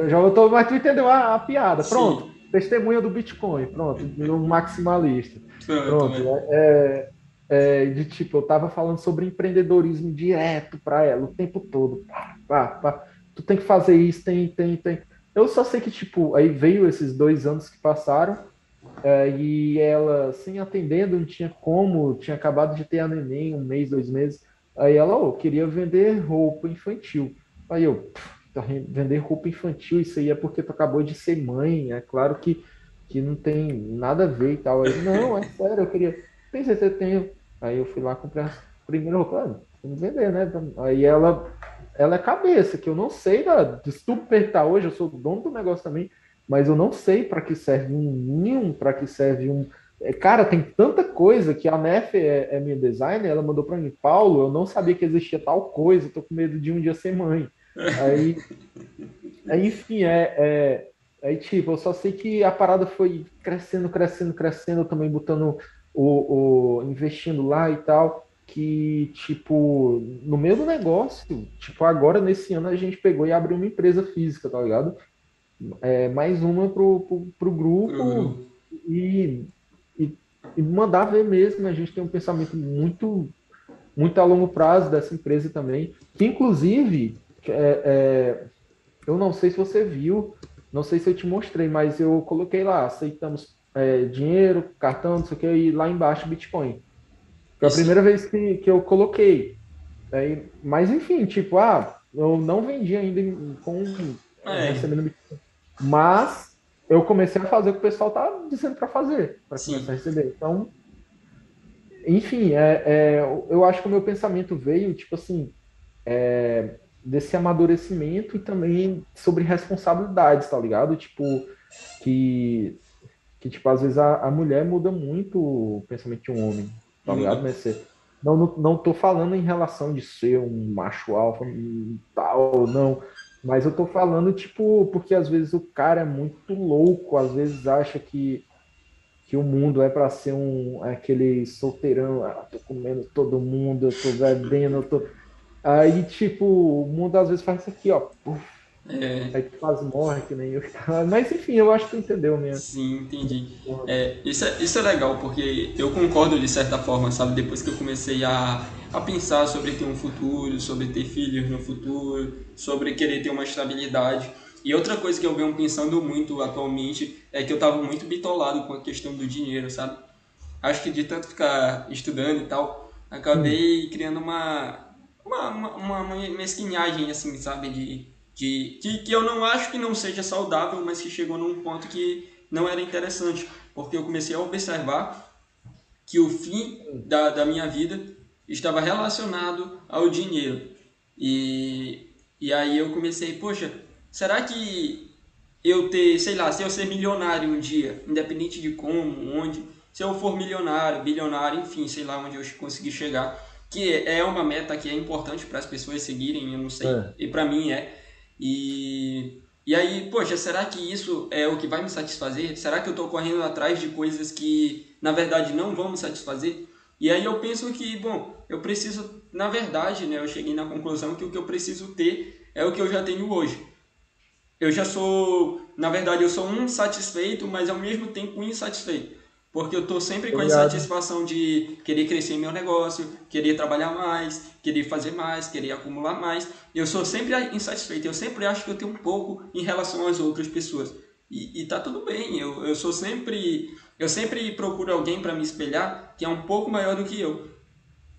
já eu tô, mas tu entendeu a, a piada, pronto. Sim. Testemunha do Bitcoin, pronto, um maximalista. Pronto, é, é, de tipo, eu tava falando sobre empreendedorismo direto para ela o tempo todo. Pá, pá, pá. Tu tem que fazer isso, tem, tem, tem. Eu só sei que, tipo, aí veio esses dois anos que passaram, É, e ela, sem atendendo, não tinha como, tinha acabado de ter a neném, um mês, dois meses. Aí ela, oh, queria vender roupa infantil. Aí eu, tá vender roupa infantil, isso aí é porque tu acabou de ser mãe, é claro que, que não tem nada a ver e tal. Aí, não, é sério, eu queria. Tem certeza que tenho. Aí eu fui lá comprar a primeira roupa, ah, vamos vender, né? Aí ela, ela é cabeça, que eu não sei, da, se tu perguntar hoje, eu sou dono do negócio também, mas eu não sei para que serve um ninho, para que serve um. É, cara, tem tanta coisa que a Nef é, é minha designer, ela mandou para mim, Paulo, eu não sabia que existia tal coisa, tô com medo de um dia ser mãe. Aí, aí enfim, é, é, aí tipo, eu só sei que a parada foi crescendo, crescendo, crescendo, eu também botando o, o investindo lá e tal que, tipo, no meio do negócio, tipo, agora nesse ano a gente pegou e abriu uma empresa física, tá ligado? é, mais uma pro, pro, pro grupo uhum. e, e, e, mandar ver mesmo. A gente tem um pensamento muito, muito a longo prazo dessa empresa também, que inclusive, é, é, eu não sei se você viu, não sei se eu te mostrei, mas eu coloquei lá, aceitamos é, dinheiro, cartão, não sei o que, e lá embaixo Bitcoin. Foi a primeira vez que, que eu coloquei. Aí, mas enfim, tipo, ah, eu não vendi ainda com é. recebendo. Mas eu comecei a fazer o que o pessoal tá dizendo para fazer, para começar a receber. Então, enfim, é, é, eu acho que o meu pensamento veio, tipo assim, é, desse amadurecimento e também sobre responsabilidades, tá ligado? Tipo, que, que tipo, às vezes a, a mulher muda muito o pensamento de um homem, tá ligado? Mas você, não, não, não tô falando em relação de ser um macho alfa tal, não. Mas eu tô falando, tipo, porque às vezes o cara é muito louco, às vezes acha que, que o mundo é para ser um aquele solteirão, ah, tô comendo todo mundo, eu tô bebendo, eu tô. Aí, tipo, o mundo às vezes faz isso aqui, ó. É. Aí tu quase morre, que nem eu. Mas enfim, eu acho que tu entendeu mesmo. Sim, entendi. É, isso, é, isso é legal, porque eu concordo de certa forma, sabe? Depois que eu comecei a, a pensar sobre ter um futuro, sobre ter filhos no futuro, sobre querer ter uma estabilidade. E outra coisa que eu venho pensando muito atualmente é que eu tava muito bitolado com a questão do dinheiro, sabe? Acho que de tanto ficar estudando e tal, acabei criando uma, uma, uma, uma mesquinhagem, assim, sabe? De que, que, que eu não acho que não seja saudável, mas que chegou num ponto que não era interessante, porque eu comecei a observar que o fim da, da minha vida estava relacionado ao dinheiro. E, e aí eu comecei, poxa, será que eu ter, sei lá, se eu ser milionário um dia, independente de como, onde, se eu for milionário, bilionário, enfim, sei lá onde eu conseguir chegar, que é uma meta que é importante para as pessoas seguirem, eu não sei, é. e para mim é. E, e aí, poxa, será que isso é o que vai me satisfazer? Será que eu estou correndo atrás de coisas que na verdade não vão me satisfazer? E aí eu penso que, bom, eu preciso, na verdade, né, eu cheguei na conclusão que o que eu preciso ter é o que eu já tenho hoje. Eu já sou, na verdade, eu sou um satisfeito, mas ao mesmo tempo insatisfeito. Porque eu estou sempre com a insatisfação de querer crescer meu negócio, querer trabalhar mais, querer fazer mais, querer acumular mais. Eu sou sempre insatisfeito. Eu sempre acho que eu tenho um pouco em relação às outras pessoas. E, e tá tudo bem. Eu, eu sou sempre. Eu sempre procuro alguém para me espelhar que é um pouco maior do que eu.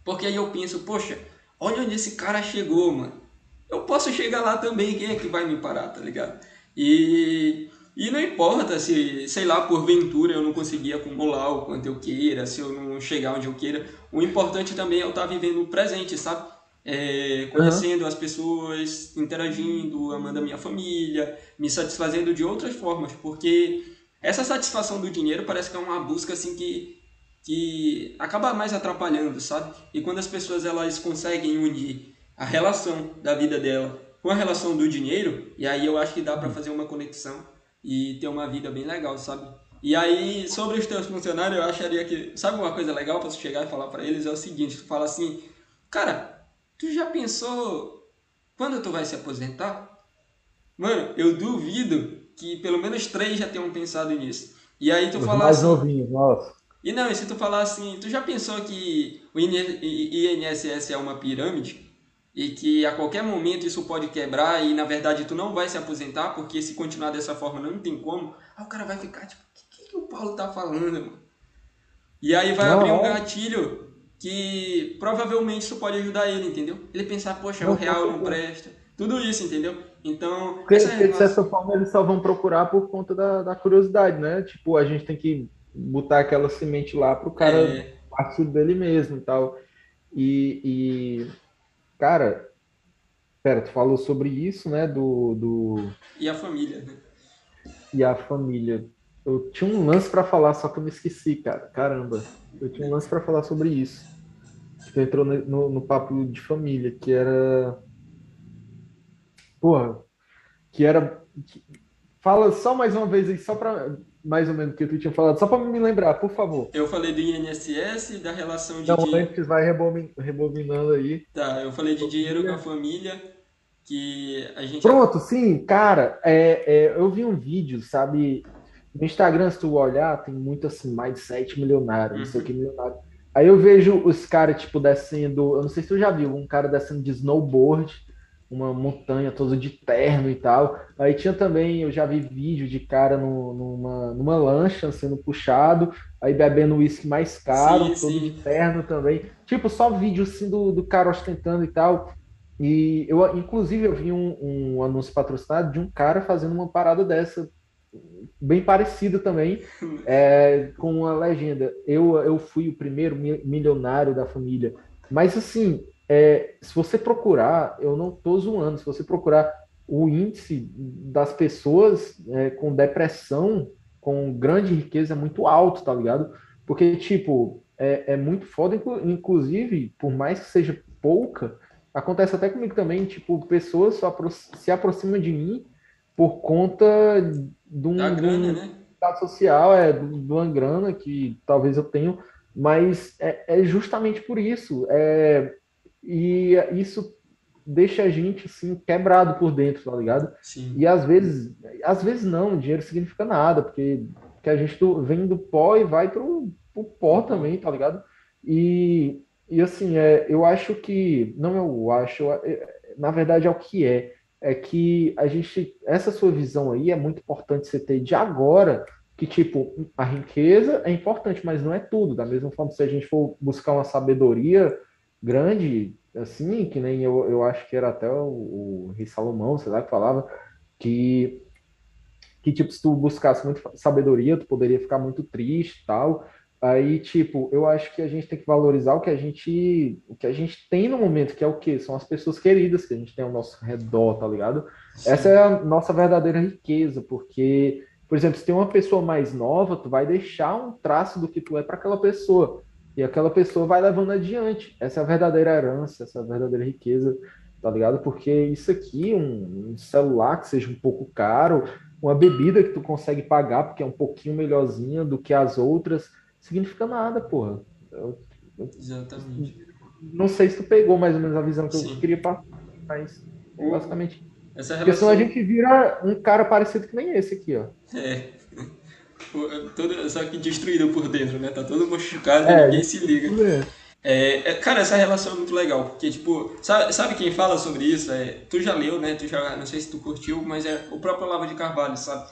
Porque aí eu penso, poxa, olha onde esse cara chegou, mano. Eu posso chegar lá também, quem é que vai me parar, tá ligado? E e não importa se, sei lá, porventura eu não conseguir acumular o quanto eu queira, se eu não chegar onde eu queira. O importante também é eu estar vivendo o presente, sabe? É, conhecendo uhum. as pessoas, interagindo, amando a minha família, me satisfazendo de outras formas, porque essa satisfação do dinheiro parece que é uma busca assim que, que acaba mais atrapalhando, sabe? E quando as pessoas elas conseguem unir a relação da vida dela com a relação do dinheiro, e aí eu acho que dá para fazer uma conexão e ter uma vida bem legal, sabe? E aí, sobre os teus funcionários, eu acharia que. Sabe uma coisa legal para você chegar e falar para eles? É o seguinte: tu fala assim, cara, tu já pensou quando tu vai se aposentar? Mano, eu duvido que pelo menos três já tenham pensado nisso. E aí tu fala mais assim. Novinho, nossa. E não, e se tu falar assim, tu já pensou que o INSS é uma pirâmide? E que a qualquer momento isso pode quebrar e na verdade tu não vai se aposentar porque se continuar dessa forma não tem como, aí o cara vai ficar tipo, o que, que, o Paulo tá falando, mano? E aí vai Não, abrir um é. gatilho que provavelmente isso pode ajudar ele, entendeu? Ele pensar, poxa, o Não, real com não presta. Tudo isso, entendeu? Então, Porque, essa de relação- certa forma, eles só vão procurar por conta da, da curiosidade, né? Tipo, a gente tem que botar aquela semente lá pro cara É. partir dele mesmo e tal. E, e, cara, pera, tu falou sobre isso, né? Do, do E a família, né? e a família. Eu tinha um lance pra falar, só que eu me esqueci, cara. Caramba, eu tinha um lance pra falar sobre isso. Que tu entrou no, no, no papo de família, que era. Porra, que era. que- Fala só mais uma vez aí, só pra. Mais ou menos o que tu tinha falado, só pra me lembrar, por favor. Eu falei do INSS, da relação de Então, dinheiro. antes vai rebobin- rebobinando aí. Tá, eu falei de dinheiro com a família, que a gente. Pronto, sim, cara, é, é, eu vi um vídeo, sabe? No Instagram, se tu olhar, tem muito assim, mindset milionário, não sei o que milionário. Aí eu vejo os caras, tipo, descendo. Eu não sei se tu já viu, um cara descendo de snowboard, uma montanha toda de terno e tal. Aí tinha também, eu já vi vídeo de cara no- numa, numa lancha sendo puxado, aí bebendo uísque mais caro, Sim, todo sim. de terno também. Tipo, só vídeo assim do, do cara ostentando e tal. E eu, inclusive, eu vi um, um anúncio patrocinado de um cara fazendo uma parada dessa, bem parecida também, é, com uma legenda. Eu, eu fui o primeiro mi- milionário da família. Mas, assim, é, se você procurar, eu não tô zoando, se você procurar o índice das pessoas é, com depressão, com grande riqueza, é muito alto, tá ligado? Porque, tipo, é, é muito foda, inclu- inclusive, por mais que seja pouca, acontece até comigo também, tipo, pessoas só se aproximam de mim por conta de um, Da grana, né? estado social, é de de uma grana que talvez eu tenha, mas é, é justamente por isso. É, e isso deixa a gente assim quebrado por dentro, tá ligado? Sim. E às vezes, às vezes não, dinheiro significa nada, porque, porque a gente vem do pó e vai pro, pro pó também, tá ligado? E, e assim, é, eu acho que, não eu acho, é, na verdade é o que é, é que a gente, essa sua visão aí é muito importante você ter de agora, que tipo, a riqueza é importante, mas não é tudo, da mesma forma se a gente for buscar uma sabedoria grande, assim, que nem eu, eu acho que era até o, o Rei Salomão, sei lá, que falava, que, que tipo, se tu buscasse muito sabedoria, tu poderia ficar muito triste e tal. Aí, tipo, eu acho que a gente tem que valorizar o que a gente, o que a gente tem no momento, que é o quê? São as pessoas queridas que a gente tem ao nosso redor, tá ligado? Essa é a nossa verdadeira riqueza, porque, por exemplo, se tem uma pessoa mais nova, tu vai deixar um traço do que tu é para aquela pessoa. E aquela pessoa vai levando adiante. Essa é a verdadeira herança, essa é a verdadeira riqueza, tá ligado? Porque isso aqui, um, um celular que seja um pouco caro, uma bebida que tu consegue pagar porque é um pouquinho melhorzinha do que as outras, significa nada, porra. Eu, eu Exatamente. não sei se tu pegou mais ou menos a visão que Sim. eu queria passar, mas é basicamente. Essa Porque senão a relação. gente vira um cara parecido que nem esse aqui, ó. É. Pô, todo- Só que destruído por dentro, né? Tá todo machucado É, ninguém se liga. É, é, cara, essa relação é muito legal, porque, tipo, sabe, sabe quem fala sobre isso? É, tu já leu, né? Tu já, não sei se tu curtiu, mas é o próprio Olavo de Carvalho, sabe?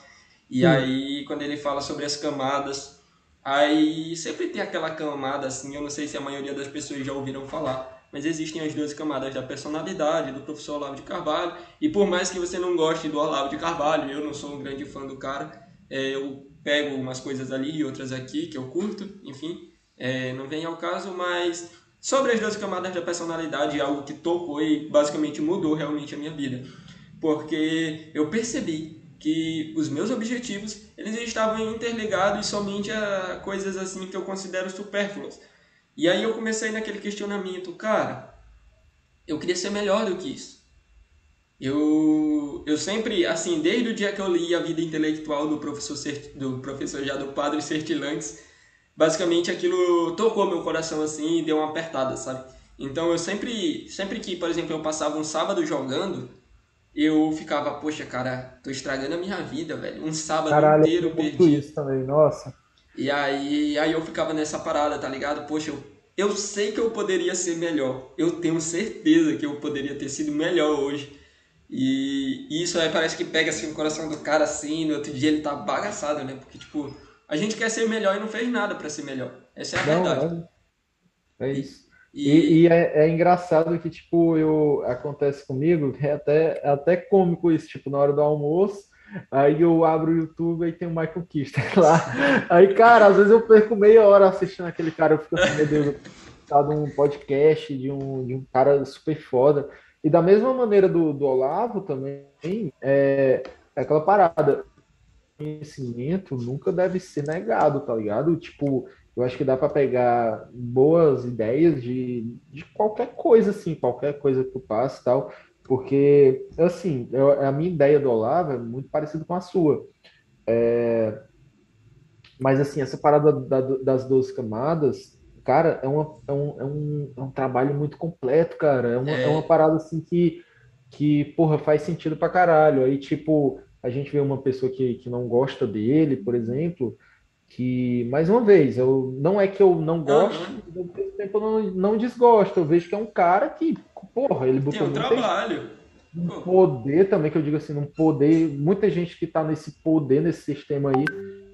E Sim. aí, quando ele fala sobre as camadas, aí sempre tem aquela camada, assim, eu não sei se a maioria das pessoas já ouviram falar, mas existem as duas camadas da personalidade do professor Olavo de Carvalho, e por mais que você não goste do Olavo de Carvalho, eu não sou um grande fã do cara, é, eu pego umas coisas ali e outras aqui que eu curto, enfim, é, não vem ao caso, mas sobre as duas camadas da personalidade, é algo que tocou e basicamente mudou realmente a minha vida. Porque eu percebi que os meus objetivos, eles estavam interligados somente a coisas assim que eu considero supérfluas. E aí eu comecei naquele questionamento, cara, eu queria ser melhor do que isso. Eu, eu sempre, assim, desde o dia que eu li a vida intelectual do professor, do professor já do padre Sertilantes, basicamente aquilo tocou meu coração assim e deu uma apertada, sabe? Então eu sempre, sempre que, por exemplo, eu passava um sábado jogando, eu ficava, poxa, cara, tô estragando a minha vida, velho. Um sábado Caralho, eu inteiro muito perdido. isso também, nossa. E aí, aí eu ficava nessa parada, tá ligado? Poxa, eu, eu sei que eu poderia ser melhor. Eu tenho certeza que eu poderia ter sido melhor hoje. E isso aí parece que pega assim o coração do cara assim, no outro dia ele tá bagaçado, né? Porque, tipo, A gente quer ser melhor e não fez nada para ser melhor. Essa é a não, verdade. É, é isso. E, e, e é, é, engraçado que, tipo, eu, acontece comigo, é até, é até cômico isso, tipo, na hora do almoço, aí eu abro o YouTube e tem o Michael Kister lá. Aí, cara, às vezes eu perco meia hora assistindo aquele cara, eu fico assim, meu Deus, tá num podcast de um, de um cara super foda. E da mesma maneira do, do Olavo também, é, é aquela parada. Conhecimento nunca deve ser negado, tá ligado? Tipo, eu acho que dá para pegar boas ideias de, de qualquer coisa, assim, qualquer coisa que tu passe e tal, porque, assim, eu, a minha ideia do Olavo é muito parecida com a sua. É, mas, assim, essa parada da, das 12 camadas, cara, é, uma, é, um, é, um, é um trabalho muito completo, cara. É uma, é. é uma parada, assim, que, que, porra, faz sentido pra caralho. Aí, tipo, a gente vê uma pessoa que, que não gosta dele, por exemplo que, mais uma vez, eu não é que eu não gosto, uhum. ao mesmo tempo eu não, não desgosto. Eu vejo que é um cara que, porra, ele botou Tem um trabalho. Um poder também, que eu digo assim, um poder. Muita gente que está nesse poder, nesse sistema aí,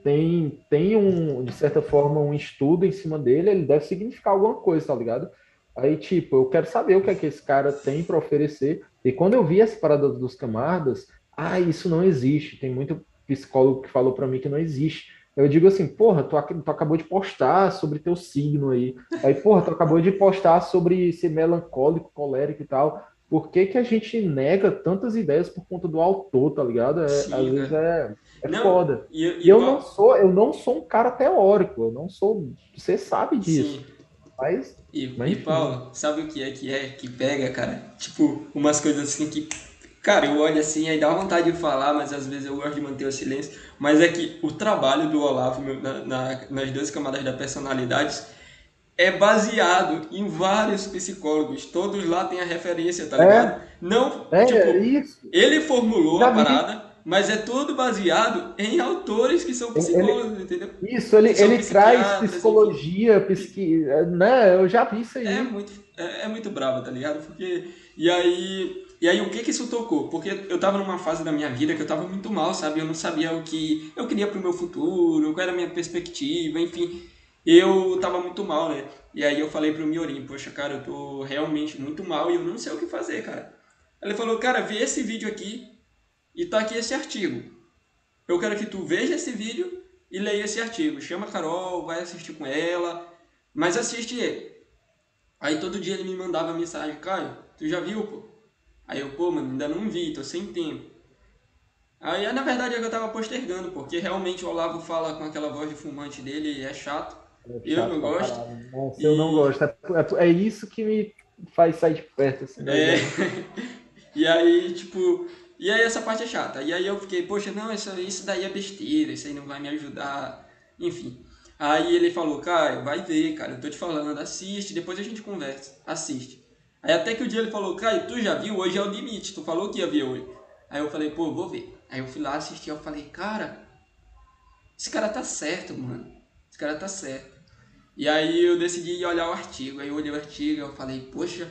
tem, tem um, de certa forma, um estudo em cima dele, ele deve significar alguma coisa, tá ligado? Aí, tipo, eu quero saber o que é que esse cara tem para oferecer. E quando eu vi essa parada dos camaradas, ah, isso não existe. Tem muito psicólogo que falou para mim que não existe. Eu digo assim, porra, tu, tu, acabou de postar sobre teu signo aí. Aí, porra, tu acabou de postar sobre ser melancólico, colérico e tal. Por que, que a gente nega tantas ideias por conta do autor, tá ligado? É, Sim, às vezes é, é não, foda. E, e, e eu não sou, eu não sou um cara teórico, eu não sou. Você sabe disso. Sim. Mas. E, mas, e Paulo, sabe o que é que é que pega, cara? Tipo, umas coisas assim que Cara, eu olho assim, aí dá vontade de falar, mas às vezes eu gosto de manter o silêncio. Mas é que o trabalho do Olavo na, na, nas duas camadas da personalidade é baseado em vários psicólogos. Todos lá têm a referência, tá ligado? É, Não, é, tipo, é isso. ele formulou a parada, mas é tudo baseado em autores que são psicólogos, ele, entendeu? Isso, ele, ele traz psicologia, psiqui... né? Eu já vi isso aí. É muito, é, é muito bravo, tá ligado? Porque. E aí e aí o que que isso tocou? Porque eu tava numa fase da minha vida que eu tava muito mal, sabe? Eu não sabia o que eu queria pro meu futuro, qual era a minha perspectiva, enfim. Eu tava muito mal, né? E aí eu falei pro Miorim, poxa, cara, eu tô realmente muito mal e eu não sei o que fazer, cara. Ele falou, cara, vê esse vídeo aqui e tá aqui esse artigo. Eu quero que tu veja esse vídeo e leia esse artigo. Chama a Carol, vai assistir com ela, mas assiste ele. Aí todo dia ele me mandava mensagem, Caio, tu já viu, pô? Aí eu, pô, mano, ainda não vi, tô sem tempo. Aí, na verdade, é que eu tava postergando, porque realmente o Olavo fala com aquela voz de fumante dele e é chato. É chato eu não gosto. Nossa, e... Eu não gosto. É, é, é, isso que me faz sair de perto. Assim, é. e aí, tipo... E aí essa parte é chata. E aí eu fiquei, poxa, não, isso, isso daí é besteira, isso aí não vai me ajudar. Enfim. Aí ele falou, cara, vai ver, cara, eu tô te falando, assiste, depois a gente conversa. Assiste. Aí até que o dia ele falou, Caio, tu já viu? Hoje é o limite, tu falou que ia ver hoje. Aí eu falei, pô, vou ver. Aí eu fui lá assistir, eu falei, cara, esse cara tá certo, mano. Esse cara tá certo. E aí eu decidi olhar o artigo. Aí eu olhei o artigo eu falei, poxa,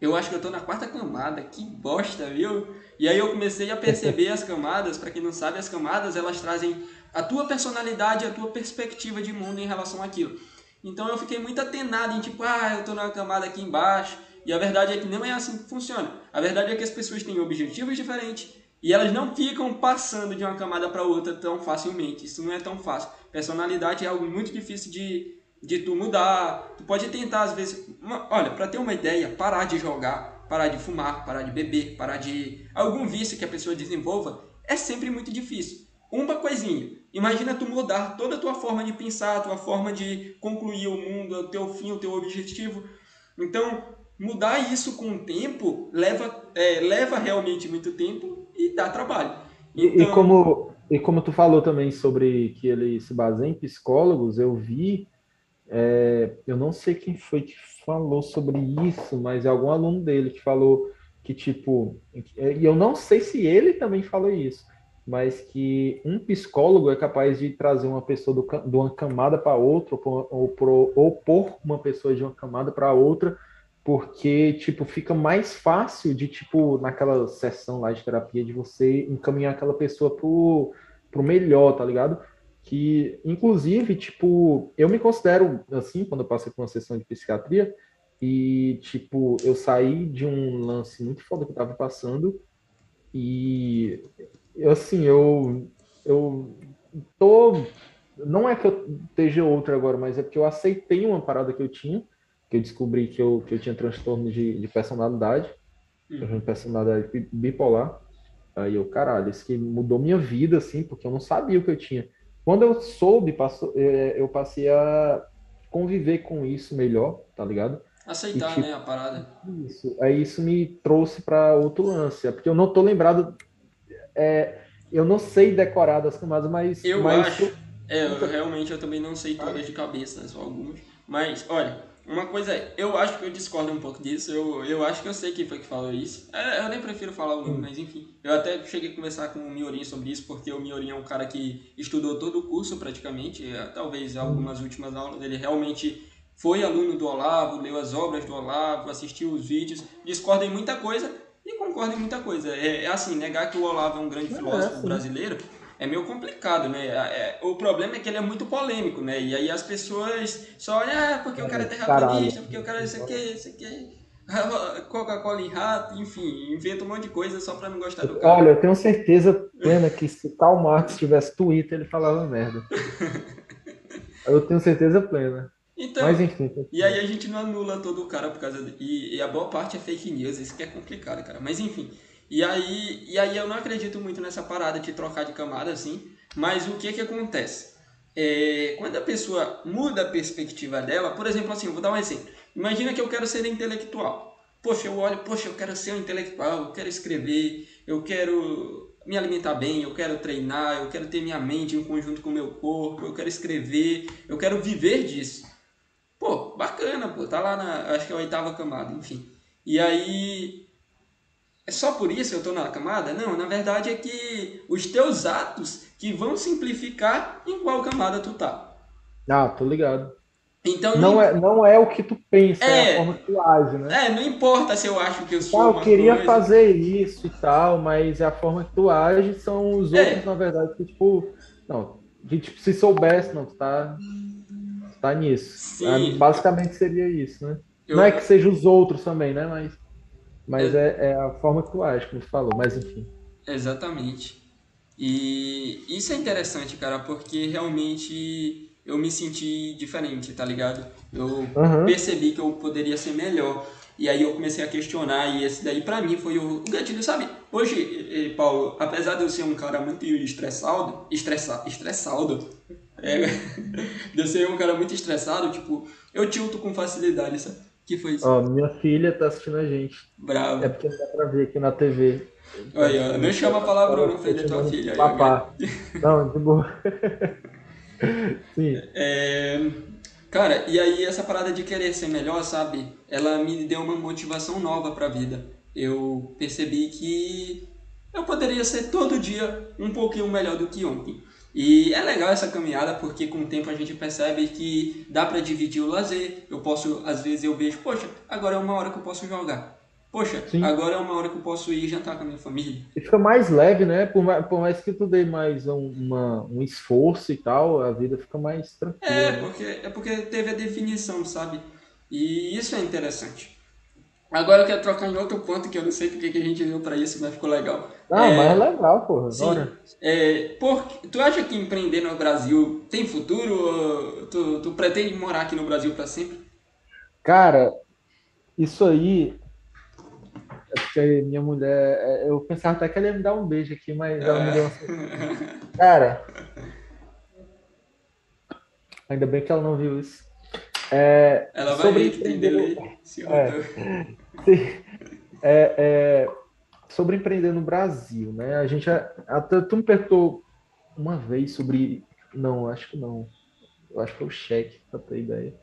eu acho que eu tô na quarta camada, que bosta, viu? E aí eu comecei a perceber as camadas, para quem não sabe, as camadas elas trazem a tua personalidade, a tua perspectiva de mundo em relação àquilo. Então eu fiquei muito atenado em tipo, ah, eu estou na camada aqui embaixo. E a verdade é que não é assim que funciona. A verdade é que as pessoas têm objetivos diferentes e elas não ficam passando de uma camada para outra tão facilmente. Isso não é tão fácil. Personalidade é algo muito difícil de, de tu mudar. Tu pode tentar às vezes, uma, olha, para ter uma ideia, parar de jogar, parar de fumar, parar de beber, parar de algum vício que a pessoa desenvolva, é sempre muito difícil. Uma coisinha. Imagina tu mudar toda a tua forma de pensar, a tua forma de concluir o mundo, o teu fim, o teu objetivo. Então, mudar isso com o tempo leva, é, leva realmente muito tempo e dá trabalho. Então... E, como, e como tu falou também sobre que ele se baseia em psicólogos, eu vi, é, eu não sei quem foi que falou sobre isso, mas é algum aluno dele que falou que, tipo, e eu não sei se ele também falou isso, mas que um psicólogo é capaz de trazer uma pessoa do, de uma camada para outra, ou, ou, ou pôr uma pessoa de uma camada para outra, porque, tipo, fica mais fácil de, tipo, naquela sessão lá de terapia, de você encaminhar aquela pessoa pro, pro melhor, tá ligado? Que, inclusive, tipo, eu me considero assim, quando eu passei por uma sessão de psiquiatria, e, tipo, eu saí de um lance muito foda que eu tava passando, e, assim, eu, eu tô. Não é que eu esteja outra agora, mas é porque eu aceitei uma parada que eu tinha, que eu descobri que eu, que eu tinha transtorno de, de personalidade, uhum. personalidade bipolar. Aí eu, caralho, isso que mudou minha vida, assim, porque eu não sabia o que eu tinha. Quando eu soube, passou, é, eu passei a conviver com isso melhor, tá ligado? Aceitar, e, tipo, né, a parada. Isso. Aí isso me trouxe para outro lance, é porque eu não tô lembrado. É, eu não sei decorar das camadas, mas. Eu mas acho. É, eu, realmente eu também não sei todas de cabeça, só algumas. Mas, olha, uma coisa eu acho que eu discordo um pouco disso, eu, eu acho que eu sei quem foi que falou isso. É, eu nem prefiro falar o nome, hum. mas enfim. Eu até cheguei a conversar com o Miorin sobre isso, porque o Miorin é um cara que estudou todo o curso praticamente, é, talvez hum. algumas últimas aulas ele realmente foi aluno do Olavo, leu as obras do Olavo, assistiu os vídeos, discorda em muita coisa e concorda em muita coisa. É, é assim, negar que o Olavo é um grande é, filósofo brasileiro é meio complicado, né? É, o problema é que ele é muito polêmico, né? E aí as pessoas só olham, ah, porque o cara é terraplanista, porque o cara é isso aqui, isso aqui. Coca-Cola em rato, enfim, inventa um monte de coisa só pra não gostar do cara. Olha, eu tenho certeza plena que se Karl Marx tivesse Twitter, ele falava merda. eu tenho certeza plena. Então, Mas, enfim, e aí a gente não anula todo o cara por causa de, e, e a boa parte é fake news, isso que é complicado, cara. Mas enfim, e aí, e aí eu não acredito muito nessa parada de trocar de camada assim, mas o que que acontece? É, quando a pessoa muda a perspectiva dela, por exemplo, assim, vou dar um exemplo. Imagina que eu quero ser intelectual. Poxa, eu olho, poxa, eu quero ser um intelectual, eu quero escrever, eu quero me alimentar bem, eu quero treinar, eu quero ter minha mente em conjunto com o meu corpo, eu quero escrever, eu quero viver disso. Pô, bacana, pô, tá lá na, acho que é a oitava camada, enfim. E aí, é só por isso eu estou na camada? Não, na verdade é que os teus atos que vão simplificar em qual camada tu tá. Ah, tô ligado. Então, não, não, é, não é o que tu pensa, é, é, a forma que tu age, né? É, não importa se eu acho que eu sou. Ah, eu queria coisa. fazer isso e tal, mas é a forma que tu age são os é. outros, na verdade, que tipo. Não, que tipo, se soubesse, não, tu tá, tu tá nisso. Sim. basicamente seria isso, né? Eu... Não é que seja os outros também, né? Mas. Mas é, é, é a forma que tu age, como tu falou, mas enfim. Exatamente. E isso é interessante, cara, porque realmente eu me senti diferente, tá ligado? Eu uhum. percebi que eu poderia ser melhor. E aí eu comecei a questionar, e esse daí pra mim foi o, gatilho, sabe? Hoje, Paulo, apesar de eu ser um cara muito estressado, estressado, estressado, é, de eu ser um cara muito estressado, tipo, eu tilto com facilidade, sabe? Que foi isso? Ó, minha filha tá assistindo a gente. Bravo. É porque não dá pra ver aqui na TV. Olha, não chama a palavra não, filho da tua filha. Papá. Não, de boa. Sim. É... Cara, e aí essa parada de querer ser melhor, sabe? Ela me deu uma motivação nova pra vida. Eu percebi que eu poderia ser todo dia um pouquinho melhor do que ontem. E é legal essa caminhada porque com o tempo a gente percebe que dá para dividir o lazer. Eu posso, às vezes eu vejo, poxa, agora é uma hora que eu posso jogar. Poxa, Sim. agora é uma hora que eu posso ir jantar com a minha família. E fica mais leve, né? Por mais, por mais que tu dê mais um, uma, um esforço e tal, a vida fica mais tranquila. É, né? porque, é porque teve a definição, sabe? E isso é interessante. Agora eu quero trocar em outro ponto que eu não sei porque que a gente veio para isso, mas ficou legal. Ah, é, mas é legal, porra. Sim. É, por, tu acha que empreender no Brasil tem futuro? Tu, tu pretende morar aqui no Brasil para sempre? Cara, isso aí. É porque minha mulher. É, eu pensava até que ela ia me dar um beijo aqui, mas ela me deu uma. Cara. Ainda bem que ela não viu isso. É, Ela vai sobre empreender, é, é, é, sobre empreender no Brasil, né? A gente até tu me perguntou uma vez sobre, não, acho que não, eu acho que foi o cheque para ter ideia,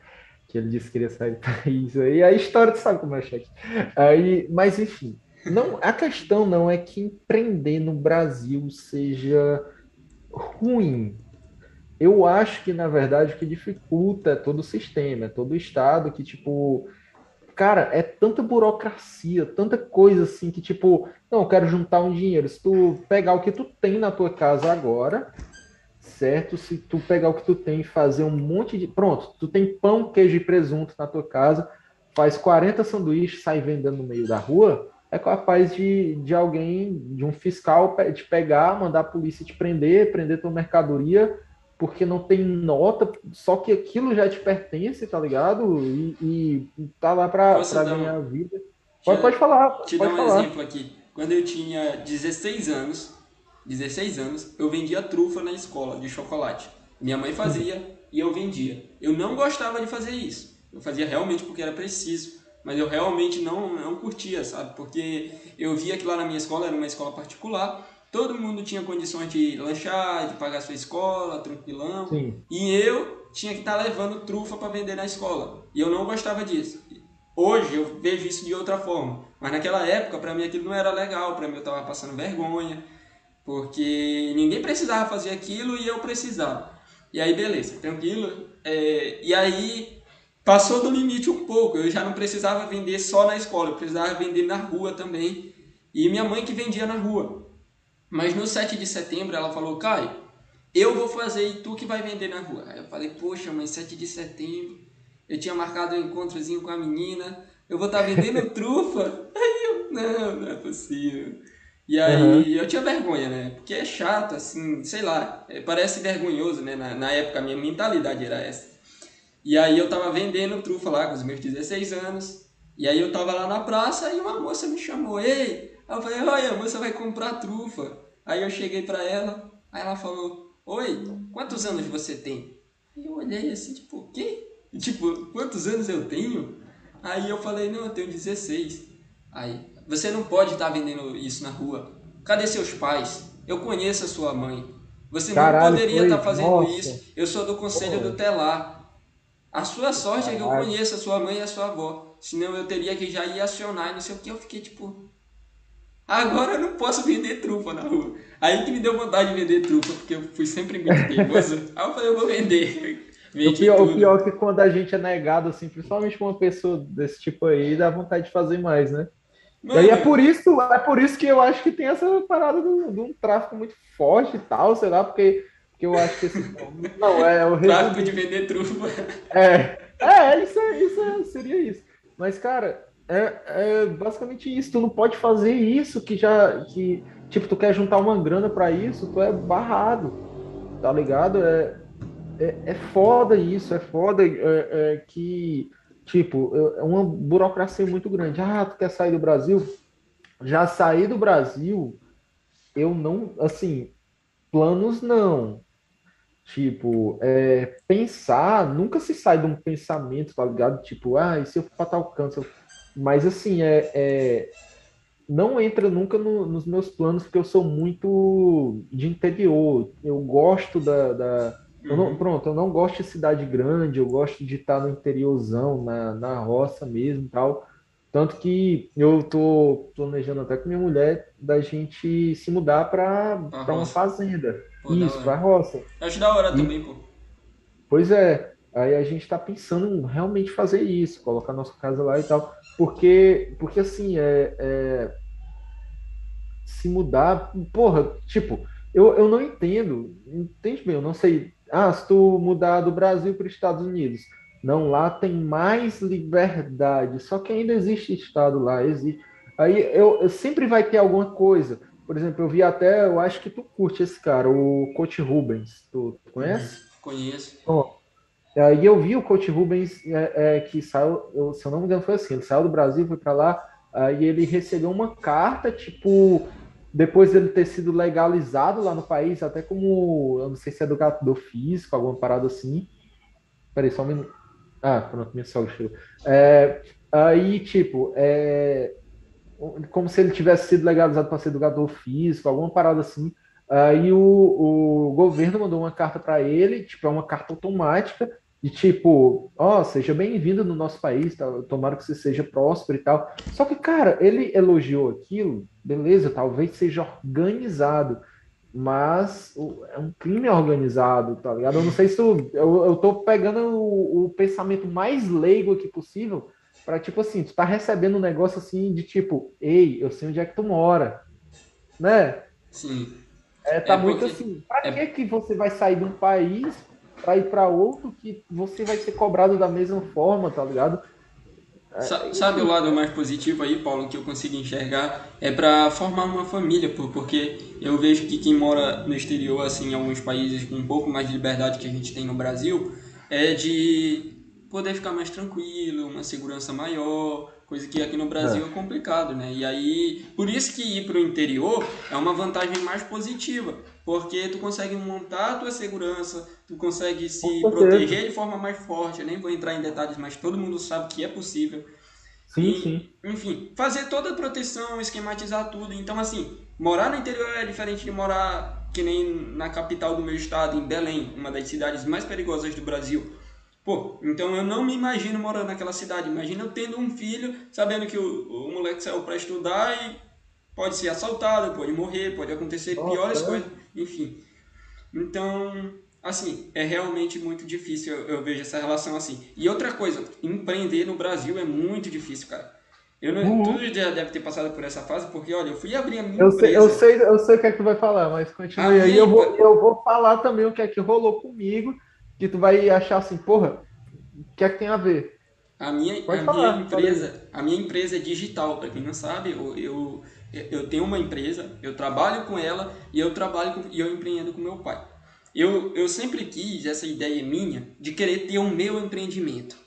que ele disse que queria sair do país. E a história tu sabe como é o cheque. Aí, mas enfim, não, a questão não é que empreender no Brasil seja ruim, eu acho que, na verdade, o que dificulta é todo o sistema, é todo o Estado que, tipo, cara, é tanta burocracia, tanta coisa assim que, tipo, não, eu quero juntar um dinheiro. Se tu pegar o que tu tem na tua casa agora, certo se tu pegar o que tu tem e fazer um monte de. Pronto, tu tem pão, queijo e presunto na tua casa, faz 40 sanduíches, sai vendendo no meio da rua, é capaz de, de alguém, de um fiscal, te pegar, mandar a polícia te prender, prender tua mercadoria, porque não tem nota, só que aquilo já te pertence, tá ligado? E, e tá lá pra, pra ganhar um... vida. Pode, pode falar. Te pode dar um falar. exemplo aqui. Quando eu tinha 16 anos, 16 anos, eu vendia trufa na escola de chocolate. Minha mãe fazia e eu vendia. Eu não gostava de fazer isso. Eu fazia realmente porque era preciso mas eu realmente não, não curtia, sabe? Porque eu via que lá na minha escola era uma escola particular, todo mundo tinha condições de lanchar, de pagar sua escola, tranquilão, Sim. e eu tinha que estar tá levando trufa para vender na escola, e eu não gostava disso. Hoje eu vejo isso de outra forma, mas naquela época para mim aquilo não era legal, para mim eu estava passando vergonha, porque ninguém precisava fazer aquilo e eu precisava. E aí beleza, tranquilo. É, e aí passou do limite um pouco. Eu já não precisava vender só na escola, eu precisava vender na rua também. E minha mãe que vendia na rua. Mas no 7 de setembro ela falou, Caio, eu vou fazer e tu que vai vender na rua. Aí eu falei, poxa, mãe, 7 de setembro, eu tinha marcado um encontrozinho com a menina, eu vou estar tá vendendo trufa? Aí eu, não, não é possível. E aí uhum. eu tinha vergonha, né? Porque é chato, assim, sei lá, é, parece vergonhoso, né? Na, na época a minha mentalidade era essa. E aí eu tava vendendo trufa lá com os meus 16 anos. E aí eu tava lá na praça e uma moça me chamou, ei! Aí eu falei, olha, a moça vai comprar trufa. Aí eu cheguei pra ela, aí ela falou, oi, quantos anos você tem? Aí eu olhei assim, tipo, o quê? Tipo, quantos anos eu tenho? Aí eu falei, não, eu tenho 16. Aí, você não pode estar tá vendendo isso na rua. Cadê seus pais? Eu conheço a sua mãe. Você Caralho, não poderia estar tá fazendo Nossa. isso. Eu sou do conselho Pô. do telar. A sua sorte é que eu conheço a sua mãe e a sua avó. Senão eu teria que já ir acionar e não sei o que. Eu fiquei tipo. Agora eu não posso vender trufa na rua. Aí que me deu vontade de vender trufa, porque eu fui sempre muito teimoso. Aí eu falei, eu vou vender. o pior, o pior é que quando a gente é negado, assim, principalmente com uma pessoa desse tipo aí, dá vontade de fazer mais, né? Mano, e aí é por isso, é por isso que eu acho que tem essa parada de um tráfico muito forte e tal, sei lá, porque que eu acho que esse. Não, é o Tráfico de vender trufa. É, é isso, é, isso é, seria isso. Mas, cara, é, é basicamente isso. Tu não pode fazer isso que já. Que, tipo, tu quer juntar uma grana para isso, tu é barrado. Tá ligado? É, é, é foda isso, é foda é, é que, tipo, é uma burocracia muito grande. Ah, tu quer sair do Brasil? Já sair do Brasil, eu não, assim, planos não. Tipo, é, pensar, nunca se sai de um pensamento, tá ligado? Tipo, ah, e se eu for pra tal canto? Mas assim, é, é não entra nunca no, nos meus planos, porque eu sou muito de interior. Eu gosto da. da eu não, uhum. pronto, eu não gosto de cidade grande, eu gosto de estar no interiorzão, na, na roça mesmo tal. Tanto que eu tô planejando até com minha mulher da gente se mudar para uma fazenda. Pô, Isso, pra roça. Eu acho da hora e, também, pô. Pois é. Aí a gente tá pensando em realmente fazer isso, colocar nossa casa lá e tal. Porque, porque assim, é, é se mudar, porra, tipo, eu, eu não entendo, entende bem, eu não sei. Ah, se tu mudar do Brasil para os Estados Unidos, não, lá tem mais liberdade, só que ainda existe Estado lá, existe. Aí eu, eu sempre vai ter alguma coisa. Por exemplo, eu vi até, eu acho que tu curte esse cara, o Coach Rubens. Tu, tu conhece? Conheço. Bom, aí eu vi o Coach Rubens é, é, que saiu, eu, se eu não me engano, foi assim: ele saiu do Brasil, foi para lá, aí ele recebeu uma carta, tipo, depois dele ter sido legalizado lá no país, até como, eu não sei se é educador físico, alguma parada assim. Peraí, só um minuto. Ah, pronto, minha sogra chegou. É, aí, tipo, é, como se ele tivesse sido legalizado para ser educador físico, alguma parada assim. Aí o, o governo mandou uma carta para ele, tipo, é uma carta automática, de tipo, ó, oh, seja bem-vindo no nosso país, tá? tomara que você seja próspero e tal. Só que, cara, ele elogiou aquilo, beleza, talvez seja organizado, mas é um crime organizado, tá ligado? Eu não sei se tu, eu, eu tô pegando o, o pensamento mais leigo aqui possível, para tipo assim, tu tá recebendo um negócio assim de tipo, ei, eu sei onde é que tu mora, né? Sim. É, tá é muito porque... assim. Pra é... que, que você vai sair de um país para ir para outro que você vai ser cobrado da mesma forma, tá ligado? É, sabe o lado mais positivo aí, Paulo, que eu consigo enxergar? É para formar uma família, porque eu vejo que quem mora no exterior, assim, em alguns países com um pouco mais de liberdade que a gente tem no Brasil, é de poder ficar mais tranquilo, uma segurança maior, coisa que aqui no Brasil é, é complicado, né? E aí, por isso que ir para o interior é uma vantagem mais positiva, porque tu consegue montar a tua segurança, tu consegue se proteger de forma mais forte. Eu nem vou entrar em detalhes, mas todo mundo sabe que é possível. Sim, e, sim. Enfim, fazer toda a proteção, esquematizar tudo. Então, assim, morar no interior é diferente de morar que nem na capital do meu estado, em Belém, uma das cidades mais perigosas do Brasil. Pô, então eu não me imagino morando naquela cidade. Imagina eu tendo um filho, sabendo que o, o moleque saiu para estudar e pode ser assaltado, pode morrer, pode acontecer Nossa, piores é. coisas enfim. Então, assim, é realmente muito difícil, eu, eu, vejo essa relação assim. E outra coisa, empreender no Brasil é muito difícil, cara. Eu não, uhum. Tu já deve ter passado por essa fase, porque, olha, eu fui abrir a minha eu empresa. Sei, eu, sei, eu sei o que é que tu vai falar, mas continue aí. Eu vou, eu vou falar também o que é que rolou comigo, que tu vai achar assim, porra, o que é que tem a ver? A minha, a falar, minha empresa, a minha empresa é digital, para quem não sabe, eu, eu eu tenho uma empresa, eu trabalho com ela e eu trabalho com, e eu empreendo com meu pai. Eu, eu sempre quis essa ideia minha de querer ter o meu empreendimento.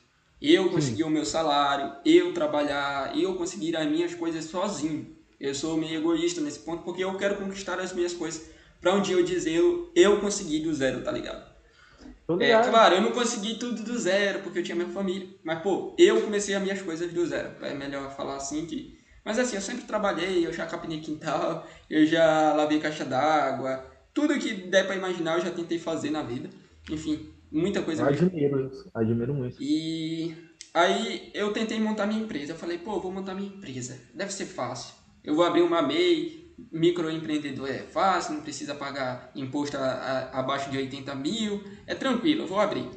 Eu conseguir Sim. o meu salário, eu trabalhar, eu conseguir as minhas coisas sozinho. Eu sou meio egoísta nesse ponto porque eu quero conquistar as minhas coisas para um dia eu dizer eu, eu consegui do zero, tá ligado? É claro, eu não consegui tudo do zero porque eu tinha minha família, mas pô, eu comecei as minhas coisas do zero. É melhor falar assim que mas assim, eu sempre trabalhei, eu já capinei quintal, eu já lavei caixa d'água, tudo que der para imaginar eu já tentei fazer na vida. Enfim, muita coisa. Eu admiro isso, admiro muito. E aí eu tentei montar minha empresa. Eu falei, pô, vou montar minha empresa. Deve ser fácil. Eu vou abrir uma MEI, microempreendedor é fácil, não precisa pagar imposto a, a, abaixo de 80 mil. É tranquilo, eu vou abrir.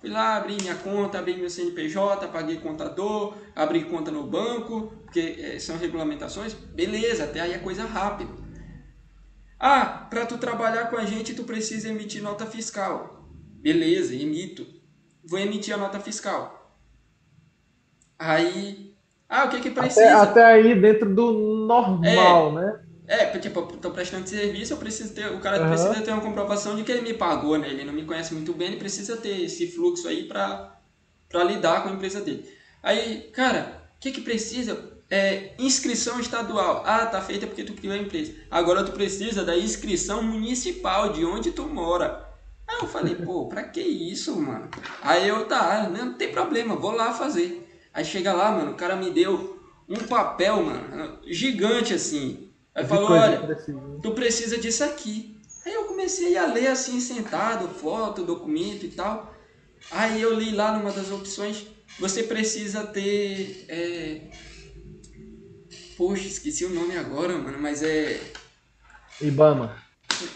Fui lá, abri minha conta, abri meu CNPJ, paguei contador, abri conta no banco, porque é, são regulamentações. Beleza, até aí é coisa rápida. Ah, para tu trabalhar com a gente, tu precisa emitir nota fiscal. Beleza, emito. Vou emitir a nota fiscal. Aí, ah, o que que precisa? Até, até aí dentro do normal, é, né? É, tipo, eu tô prestando serviço, eu preciso ter, o cara uhum. precisa ter uma comprovação de que ele me pagou, né? Ele não me conhece muito bem, ele precisa ter esse fluxo aí pra, pra lidar com a empresa dele. Aí, cara, o que que precisa? É, inscrição estadual. Ah, tá feita porque tu criou a empresa. Agora tu precisa da inscrição municipal de onde tu mora. Aí eu falei, pô, pra que isso, mano? Aí eu, tá, não tem problema, vou lá fazer. Aí chega lá, mano, o cara me deu um papel, mano, gigante assim, Aí falou, olha, tu precisa disso aqui. Aí eu comecei a ler assim, sentado, foto, documento e tal. Aí eu li lá numa das opções, você precisa ter. É... Poxa, esqueci o nome agora, mano, mas é. Ibama.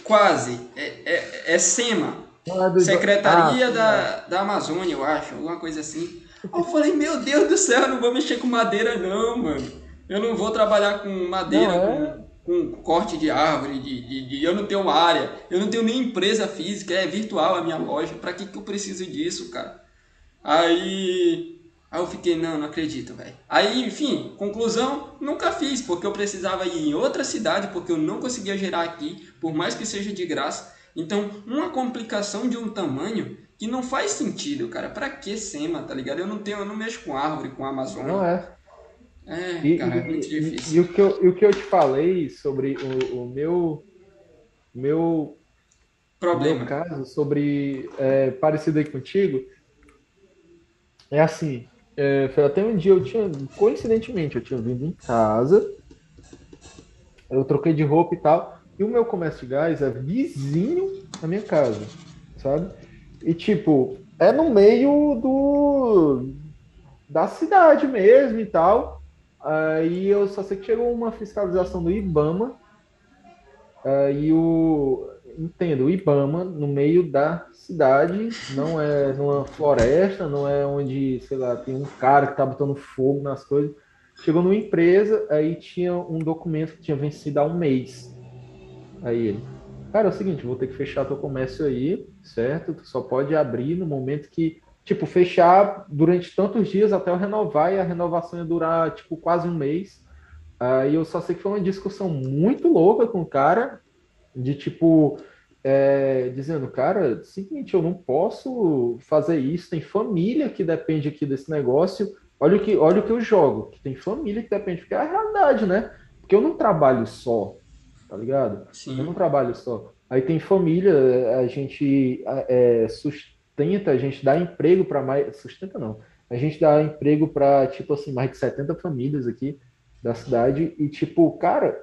Quase. É, é, é SEMA. Ah, Secretaria ah, da, da Amazônia, eu acho, alguma coisa assim. Aí eu falei, meu Deus do céu, eu não vou mexer com madeira não, mano. Eu não vou trabalhar com madeira, não, é? com com corte de árvore, de, de, de, eu não tenho área, eu não tenho nem empresa física, é virtual a minha loja, para que, que eu preciso disso, cara? Aí, aí eu fiquei, não, não acredito, velho. Aí, enfim, conclusão, nunca fiz, porque eu precisava ir em outra cidade, porque eu não conseguia gerar aqui, por mais que seja de graça. Então, uma complicação de um tamanho que não faz sentido, cara. Para que SEMA, tá ligado? Eu não tenho, eu não mexo com árvore, com Amazônia. Não é. É, e, cara, é muito difícil. E, e, o que eu, e o que eu te falei sobre o, o meu, meu problema, meu caso, sobre é, parecido aí contigo, é assim. É, foi até um dia eu tinha, coincidentemente, eu tinha vindo em casa, eu troquei de roupa e tal, e o meu comércio de gás é vizinho da minha casa, sabe? E tipo, é no meio do da cidade mesmo e tal. Aí eu só sei que chegou uma fiscalização do IBAMA e o entendo, o IBAMA no meio da cidade, não é numa floresta, não é onde, sei lá, tem um cara que tá botando fogo nas coisas. Chegou numa empresa, aí tinha um documento que tinha vencido há um mês. Aí ele, cara, é o seguinte, vou ter que fechar teu comércio aí, certo? Tu só pode abrir no momento que, tipo, fechar durante tantos dias até eu renovar e a renovação ia durar, tipo, quase um mês. Aí eu só sei que foi uma discussão muito louca com o cara, de tipo, é, dizendo, cara, seguinte, eu não posso fazer isso, tem família que depende aqui desse negócio. Olha o que, olha o que eu jogo, que tem família que depende, porque é a realidade, né? Porque eu não trabalho só, tá ligado? Sim. Eu não trabalho só. Aí tem família, a gente é, sustenta, a gente dá emprego para mais. Sustenta não. A gente dá emprego para, tipo assim, mais de 70 famílias aqui da cidade. E, tipo, cara,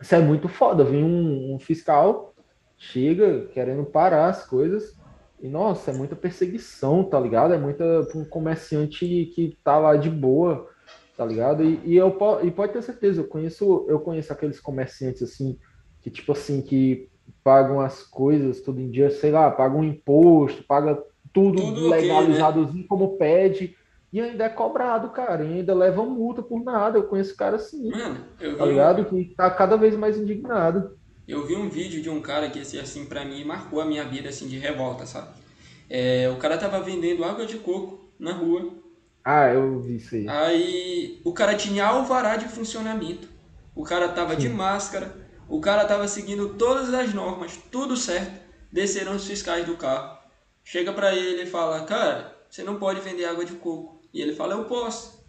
isso é muito foda. Vem um, um fiscal, chega querendo parar as coisas. E, nossa, é muita perseguição, tá ligado? É muita um comerciante que tá lá de boa, tá ligado? E, e, eu, e pode ter certeza, eu conheço, eu conheço aqueles comerciantes, assim, que, tipo assim, que pagam as coisas todo em dia, sei lá, pagam um imposto, paga tudo, tudo legalizadozinho okay, né? como pede, e ainda é cobrado, cara, e ainda leva multa por nada. Eu conheço cara assim, Mano, tá ligado? Um... Que tá cada vez mais indignado. Eu vi um vídeo de um cara que, assim, assim para mim, marcou a minha vida, assim, de revolta, sabe? É, o cara tava vendendo água de coco na rua. Ah, eu vi isso aí. Aí, o cara tinha alvará de funcionamento. O cara tava Sim. de máscara. O cara tava seguindo todas as normas, tudo certo. Desceram os fiscais do carro. Chega para ele e fala, cara, você não pode vender água de coco. E ele fala, eu posso.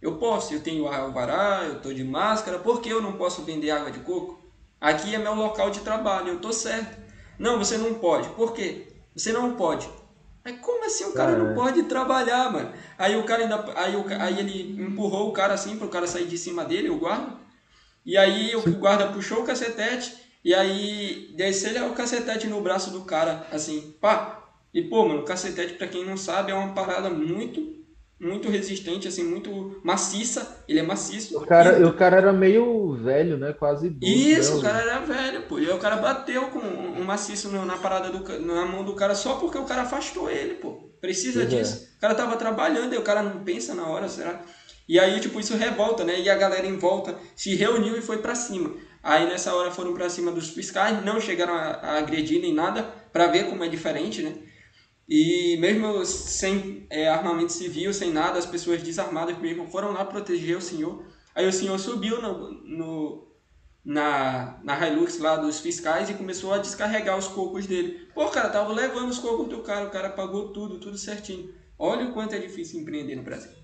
Eu posso, eu tenho alvará, eu tô de máscara, por que eu não posso vender água de coco? Aqui é meu local de trabalho, eu tô certo. Não, você não pode. Por quê? Você não pode. Mas como assim o cara não pode trabalhar, mano? Aí o cara ainda. Aí, o, aí ele empurrou o cara assim pro cara sair de cima dele, o guarda. E aí o guarda puxou o cacetete e aí desceu o cacetete no braço do cara, assim, pá. E pô, mano, o cacetete, pra quem não sabe, é uma parada muito muito resistente, assim, muito maciça. Ele é maciço. O cara, e... o cara era meio velho, né? Quase idoso. Isso, né? o cara era velho, pô. E aí o cara bateu com um maciço na parada do, na mão do cara só porque o cara afastou ele, pô. Precisa pois é. disso. É. O cara tava trabalhando e o cara não pensa na hora, será? E aí, tipo, isso revolta, né? E a galera em volta se reuniu e foi para cima. Aí nessa hora foram para cima dos fiscais, não chegaram a, a agredir nem nada, para ver como é diferente, né? E mesmo sem é, armamento civil, sem nada, as pessoas desarmadas mesmo foram lá proteger o senhor. Aí o senhor subiu no, no, na, na Hilux lá dos fiscais e começou a descarregar os cocos dele. Pô, cara, tava levando os cocos do cara, o cara pagou tudo, tudo certinho. Olha o quanto é difícil empreender no Brasil.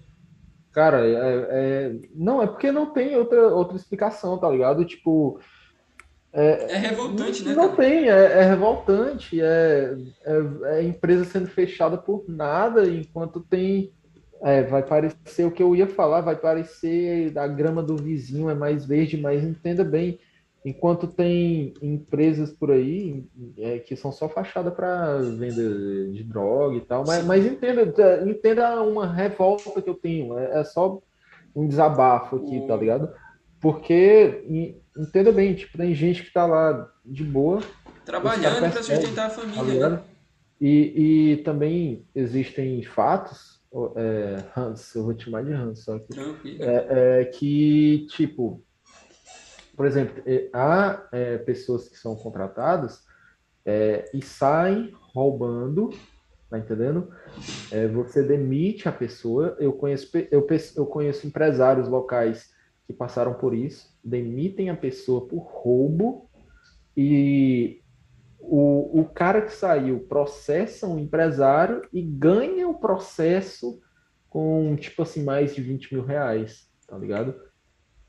Cara, é, é, não, é porque não tem outra, outra explicação, tá ligado? Tipo, é, é revoltante, né? Não cara? tem, é, é revoltante. É, é, é, empresa sendo fechada por nada, enquanto tem. É, vai parecer o que eu ia falar, vai parecer a grama do vizinho é mais verde, mas entenda bem, enquanto tem empresas por aí é, que são só fachada para venda de droga e tal, mas, mas, entenda, entenda uma revolta que eu tenho, é, é só um desabafo aqui, tá ligado? Porque entenda bem, tipo, tem gente que tá lá de boa. Trabalhando para sustentar a família. Tá né? e, e também existem fatos, é, Hans, eu vou te chamar de Hans, só que, é, é, que, tipo, por exemplo, é, há é, pessoas que são contratadas é, e saem roubando, tá entendendo? É, você demite a pessoa. Eu conheço, eu, eu conheço empresários locais que passaram por isso, demitem a pessoa por roubo e o, o cara que saiu processa um empresário e ganha o processo com, tipo assim, mais de 20 mil reais, tá ligado?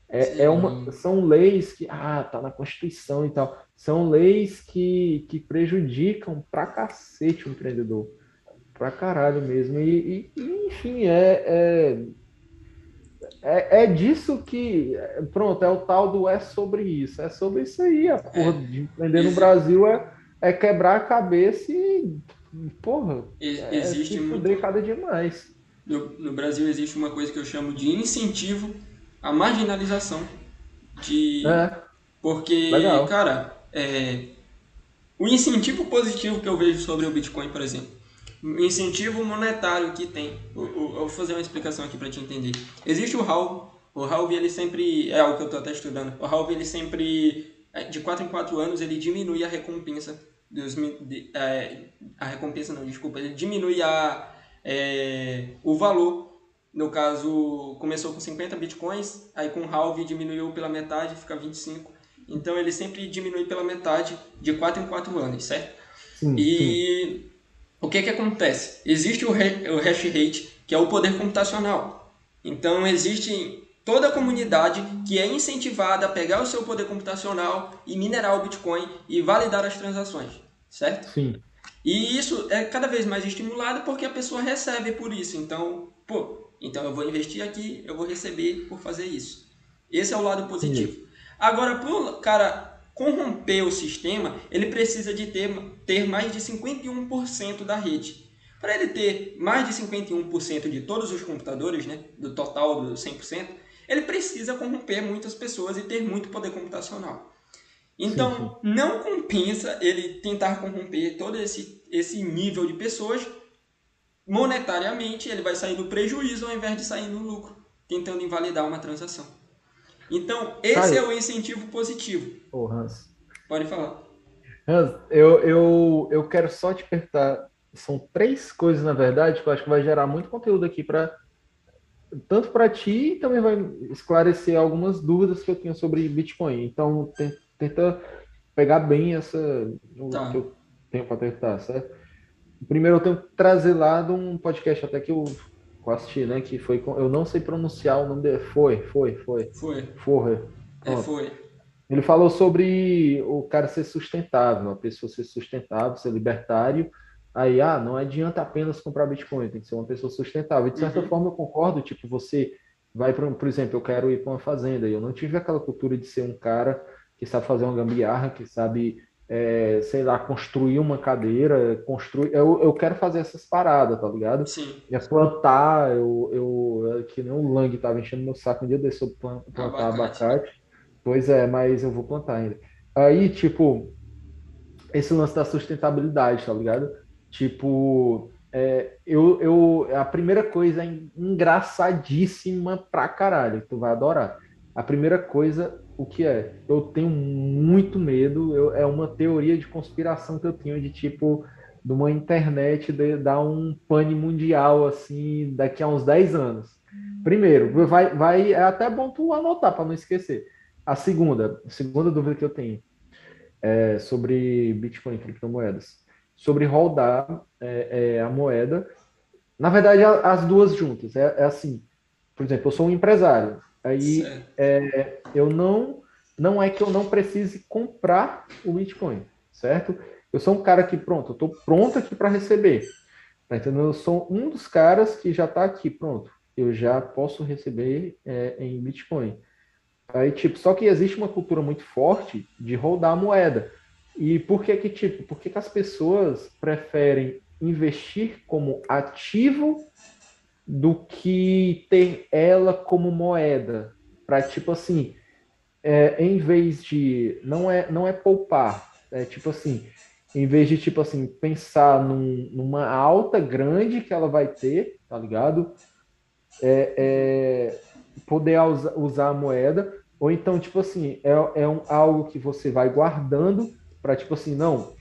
É, é uma, são leis que, ah, tá na Constituição e tal. São leis que, que prejudicam pra cacete o empreendedor. Pra caralho mesmo. E, e enfim, é, é é, é disso que. Pronto, é o tal do é sobre isso. É sobre isso aí. A porra é. de empreender no Brasil é, é quebrar a cabeça e. Porra. É, existe é muito. cada dia mais. No, no Brasil existe uma coisa que eu chamo de incentivo à marginalização. De. É. Porque, Legal. cara, é, o incentivo positivo que eu vejo sobre o Bitcoin, por exemplo, incentivo monetário que tem. Eu, vou fazer uma explicação aqui para te entender. Existe o Halv. O Halv, ele sempre... É algo que eu estou até estudando. O Halv, ele sempre é, de 4 em 4 anos ele diminui a recompensa dos, de, é, a recompensa não, desculpa, ele diminui a, é, o valor. No caso, começou com 50 bitcoins, aí com o halve diminuiu pela metade, fica 25. Então ele sempre diminui pela metade de 4 em 4 anos, certo? Sim, e sim. o que que acontece? Existe o, o hash rate, que é o poder computacional. Então existe toda a comunidade que é incentivada a pegar o seu poder computacional e minerar o Bitcoin e validar as transações, certo? Sim. E isso é cada vez mais estimulado porque a pessoa recebe por isso. Então, pô, então eu vou investir aqui, eu vou receber por fazer isso. Esse é o lado positivo. Sim. Agora, para o cara corromper o sistema, ele precisa de ter, ter mais de 51% da rede. Para ele ter mais de 51% de todos os computadores, né, do total do 100%, ele precisa corromper muitas pessoas e ter muito poder computacional. Então, sim, sim. não compensa ele tentar corromper todo esse, esse nível de pessoas. Monetariamente, ele vai sair no prejuízo ao invés de sair no lucro, tentando invalidar uma transação. Então, esse é o incentivo positivo. Ô, Hans. Pode falar. Hans, eu, eu, eu quero só te perguntar. São três coisas, na verdade, que eu acho que vai gerar muito conteúdo aqui para tanto para ti e também vai esclarecer algumas dúvidas que eu tenho sobre Bitcoin. Então, tenta pegar bem essa tá. que eu tenho para perguntar, certo? Primeiro, eu tenho que trazer lá de um podcast até que eu assisti, né? Que foi com, eu não sei pronunciar o nome dele. Foi, foi, foi. Foi. Foi. É, foi. Ele falou sobre o cara ser sustentável, a pessoa ser sustentável, ser libertário Aí, ah, não adianta apenas comprar Bitcoin, tem que ser uma pessoa sustentável. E de certa uhum. forma eu concordo, tipo, você vai para, por exemplo, eu quero ir para uma fazenda, e eu não tive aquela cultura de ser um cara que sabe fazer uma gambiarra, que sabe, é, sei lá, construir uma cadeira, construir. Eu, eu quero fazer essas paradas, tá ligado? Sim. E plantar, eu, eu que nem o Lang tava enchendo meu saco um dia desse eu plantar abacate. abacate. Pois é, mas eu vou plantar ainda. Aí, tipo, esse lance da sustentabilidade, tá ligado? Tipo, é, eu, eu, a primeira coisa é engraçadíssima pra caralho, tu vai adorar. A primeira coisa, o que é? Eu tenho muito medo, eu, é uma teoria de conspiração que eu tenho de tipo, de uma internet de, dar um pane mundial assim daqui a uns 10 anos. Primeiro, vai, vai, é até bom tu anotar para não esquecer. A segunda, a segunda dúvida que eu tenho é sobre Bitcoin e criptomoedas sobre rodar é, é, a moeda. Na verdade, as duas juntas. É, é, assim, por exemplo, eu sou um empresário. Aí é, eu não não é que eu não precise comprar o Bitcoin, certo? Eu sou um cara que pronto, eu estou pronto aqui para receber. Tá entendendo? Eu sou um dos caras que já está aqui pronto. Eu já posso receber é, em Bitcoin. Aí, tipo, só que existe uma cultura muito forte de rodar a moeda. E por que que, tipo, por que, que as pessoas preferem investir como ativo do que ter ela como moeda? Para, tipo assim, é, em vez de. Não é, não é poupar, é tipo assim, em vez de, tipo assim, pensar num, numa alta grande que ela vai ter, tá ligado? É, é poder usar a moeda, ou então, tipo assim, é, é um, algo que você vai guardando para tipo assim, não,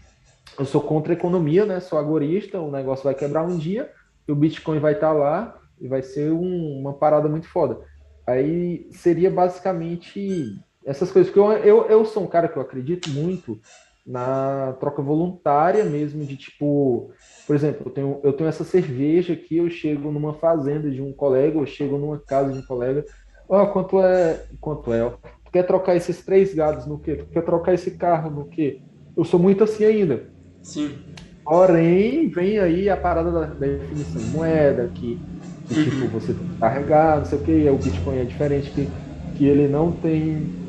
eu sou contra a economia, né? Sou agorista, o negócio vai quebrar um dia e o Bitcoin vai estar tá lá e vai ser um, uma parada muito foda. Aí seria basicamente essas coisas. Porque eu, eu, eu sou um cara que eu acredito muito na troca voluntária mesmo, de tipo, por exemplo, eu tenho, eu tenho essa cerveja aqui, eu chego numa fazenda de um colega, eu chego numa casa de um colega, ó, oh, quanto é, quanto é, tu quer trocar esses três gados no quê? Tu quer trocar esse carro no quê? eu sou muito assim ainda. Sim. Porém, vem aí a parada da, da definição de moeda, que, que uhum. tipo, você tem que carregar, não sei o que, o Bitcoin é diferente, que, que ele não tem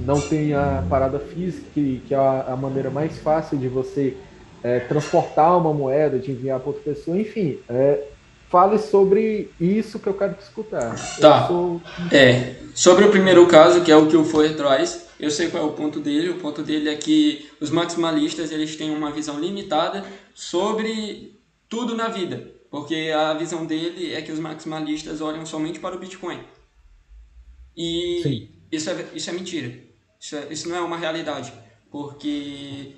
não tem a parada física, que, que é a, a maneira mais fácil de você é, transportar uma moeda, de enviar para outra pessoa, enfim. É, fale sobre isso que eu quero escutar. Tá. Sou... É, sobre o primeiro caso, que é o que o Foer traz, eu sei qual é o ponto dele. O ponto dele é que os maximalistas eles têm uma visão limitada sobre tudo na vida, porque a visão dele é que os maximalistas olham somente para o Bitcoin. E isso é, isso é mentira, Isso, é, isso não é uma realidade, porque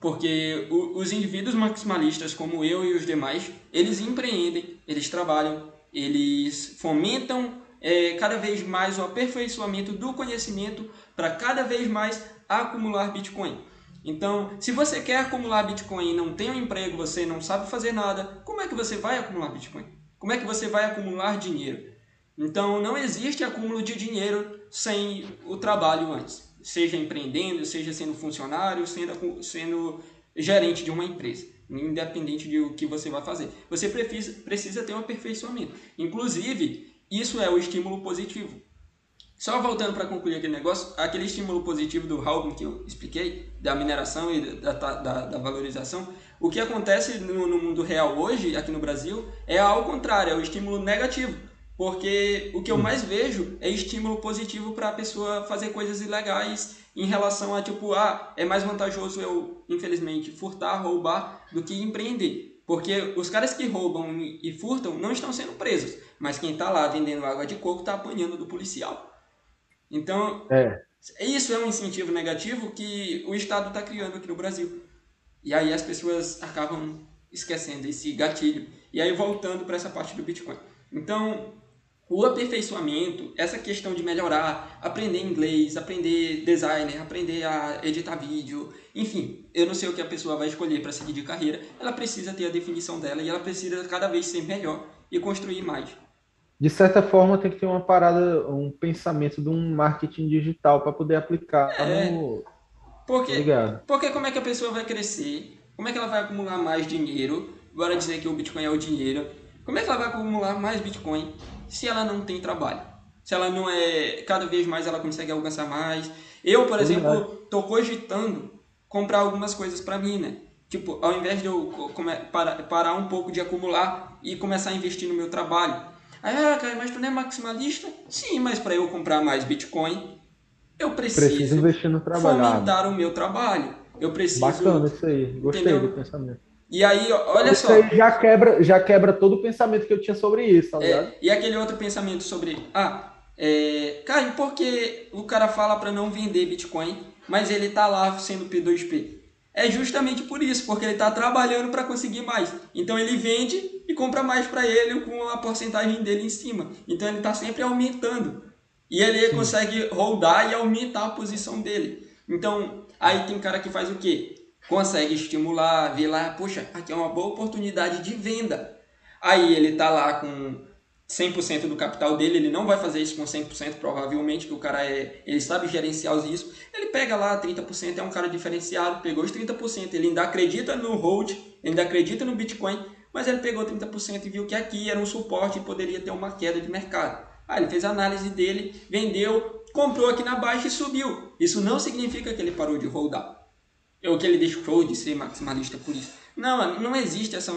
porque os indivíduos maximalistas como eu e os demais, eles empreendem, eles trabalham, eles fomentam é, cada vez mais o aperfeiçoamento do conhecimento para cada vez mais acumular Bitcoin. Então, se você quer acumular Bitcoin e não tem um emprego, você não sabe fazer nada, como é que você vai acumular Bitcoin? Como é que você vai acumular dinheiro? Então, não existe acúmulo de dinheiro sem o trabalho antes. Seja empreendendo, seja sendo funcionário, sendo, sendo gerente de uma empresa. Independente de o que você vai fazer. Você precisa, precisa ter um aperfeiçoamento. Inclusive, isso é o estímulo positivo. Só voltando para concluir aquele negócio, aquele estímulo positivo do Halving que eu expliquei, da mineração e da, da, da valorização, o que acontece no, no, mundo real hoje, aqui no Brasil, é ao contrário, é o estímulo negativo. Porque o que eu mais vejo é estímulo positivo para a pessoa fazer coisas ilegais em relação a, tipo, ah, é mais vantajoso eu, infelizmente, furtar, roubar, do que empreender. Porque os caras que roubam e furtam não estão sendo presos, mas quem está lá vendendo água de coco está apanhando do policial. Então, é. isso é um incentivo negativo que o Estado está criando aqui no Brasil. E aí as pessoas acabam esquecendo esse gatilho. E aí voltando para essa parte do Bitcoin. Então, o aperfeiçoamento, essa questão de melhorar, aprender inglês, aprender designer, aprender a editar vídeo, enfim, eu não sei o que a pessoa vai escolher para seguir de carreira, ela precisa ter a definição dela e ela precisa cada vez ser melhor e construir mais de certa forma tem que ter uma parada, um pensamento de um marketing digital para poder aplicar é, no. Porque, Obrigado. Tá porque como é que a pessoa vai crescer? Como é que ela vai acumular mais dinheiro? Bora dizer que o Bitcoin é o dinheiro. Como é que ela vai acumular mais Bitcoin se ela não tem trabalho? Se ela não é. Cada vez mais ela consegue alcançar mais. Eu, por exemplo, estou cogitando comprar algumas coisas para mim, né? Tipo, ao invés de eu parar um pouco de acumular e começar a investir no meu trabalho Aí, ah, cara, mas tu não é maximalista? Sim, mas para eu comprar mais Bitcoin, eu preciso, preciso investir no trabalho. fomentar o meu trabalho. Eu preciso. Bacana isso aí. Gostei entendeu? do pensamento. E aí, olha isso só. Aí já quebra, já quebra todo o pensamento que eu tinha sobre isso, tá é, ligado? É, e aquele outro pensamento sobre, ah, é, cara, e por que o cara fala para não vender Bitcoin, mas ele tá lá sendo P2P? É justamente por isso, porque ele está trabalhando para conseguir mais. Então ele vende e compra mais para ele com a porcentagem dele em cima. Então ele está sempre aumentando. E ele Sim. consegue rodar e aumentar a posição dele. Então aí tem cara que faz o quê? Consegue estimular, vê lá, poxa, aqui é uma boa oportunidade de venda. Aí ele está lá com 100% do capital dele, ele não vai fazer isso com 100%, provavelmente, que o cara é, ele sabe gerenciar os riscos. Ele pega lá 30%, é um cara diferenciado, pegou os 30%, ele ainda acredita no hold, ainda acredita no Bitcoin, mas ele pegou 30% e viu que aqui era um suporte e poderia ter uma queda de mercado. Aí ele fez a análise dele, vendeu, comprou aqui na baixa e subiu. Isso não significa que ele parou de holdar. Ou que ele deixou de ser maximalista por isso. Não, não existe essa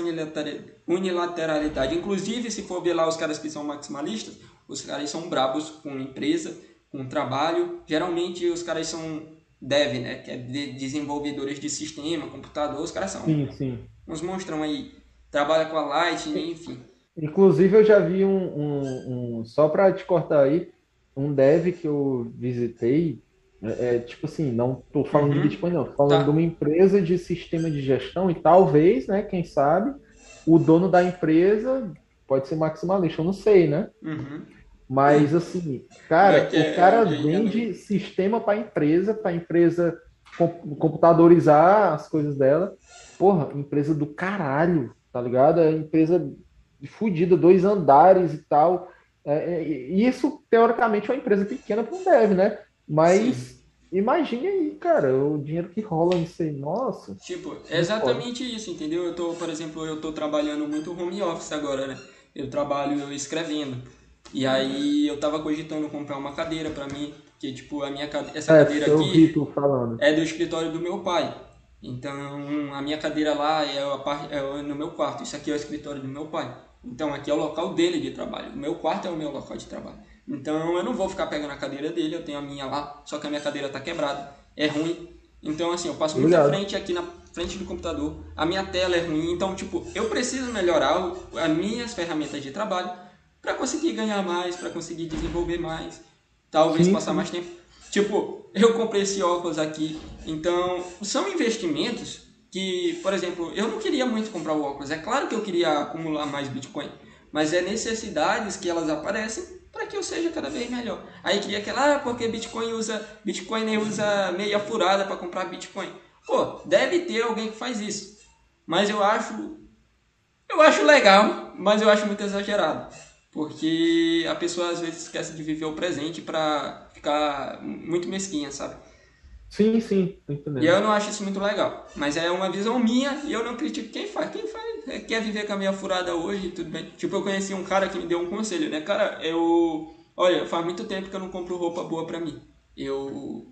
unilateralidade. Inclusive, se for ver lá os caras que são maximalistas, os caras são brabos com empresa, com trabalho. Geralmente os caras são dev, né? Que é de desenvolvedores de sistema, computador. Os caras são sim, sim. uns monstrão aí. Trabalha com a Lightning, enfim. Inclusive, eu já vi um, um, um só para te cortar aí, um dev que eu visitei é, é, tipo assim, não estou falando uhum. de Bitcoin, não, estou falando tá. de uma empresa de sistema de gestão e talvez, né, quem sabe, o dono da empresa pode ser maximalista, eu não sei, né? Uhum. Mas assim, cara, é o cara é, vende sistema para a empresa, para a empresa computadorizar as coisas dela. Porra, empresa do caralho, tá ligado? É empresa fodida, dois andares e tal. É, e isso, teoricamente, é uma empresa pequena para um dev, né? Mas Sim. Imagine aí, cara, o dinheiro que rola nisso aí, nossa. Tipo, é exatamente pode. isso, entendeu? Eu tô, por exemplo, eu tô trabalhando muito home office agora, né? Eu trabalho escrevendo. E aí eu tava cogitando comprar uma cadeira para mim, que tipo, a minha essa é, cadeira aqui é do escritório do meu pai. Então, a minha cadeira lá é, a parte, é no meu quarto. Isso aqui é o escritório do meu pai. Então, aqui é o local dele de trabalho. O meu quarto é o meu local de trabalho. Então eu não vou ficar pegando a cadeira dele, eu tenho a minha lá, só que a minha cadeira está quebrada, é ruim. Então assim, eu passo muito à frente aqui na frente do computador, a minha tela é ruim, então tipo, eu preciso melhorar as minhas ferramentas de trabalho para conseguir ganhar mais, para conseguir desenvolver mais, talvez sim, passar sim. mais tempo. Tipo, eu comprei esse óculos aqui, então são investimentos que, por exemplo, eu não queria muito comprar o óculos. É claro que eu queria acumular mais Bitcoin, mas é necessidades que elas aparecem para que eu seja cada vez melhor. Aí queria aquela, ah, porque Bitcoin usa, Bitcoin usa meia furada para comprar Bitcoin. Pô, deve ter alguém que faz isso. Mas eu acho eu acho legal, mas eu acho muito exagerado. Porque a pessoa às vezes esquece de viver o presente para ficar muito mesquinha, sabe? Sim, sim, entendendo. E eu não acho isso muito legal. Mas é uma visão minha e eu não critico quem faz. Quem faz é, quer viver com a minha furada hoje, tudo bem. Tipo, eu conheci um cara que me deu um conselho, né? Cara, eu. Olha, faz muito tempo que eu não compro roupa boa pra mim. Eu.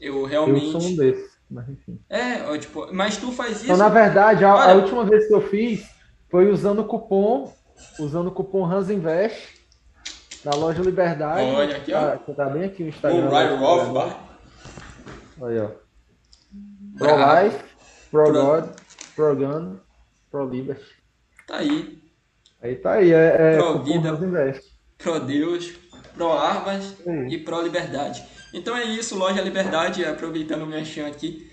Eu realmente. Eu sou um desses, mas enfim. É, ó, tipo, mas tu faz isso. Então, na verdade, a, olha, a última vez que eu fiz foi usando o cupom. Usando o cupom Hans Invest da loja Liberdade. Olha aqui, ó. Tá, tá bem aqui o Instagram. O Ryan Roth. Aí, ó. Pro Life, Pro, Pro God, Pro Gun, Pro Liberty. Tá aí. Aí tá aí, é, é Pro Vida, Pro Deus, Pro Armas e Pro Liberdade. Então é isso, Loja Liberdade, aproveitando o meu chão aqui.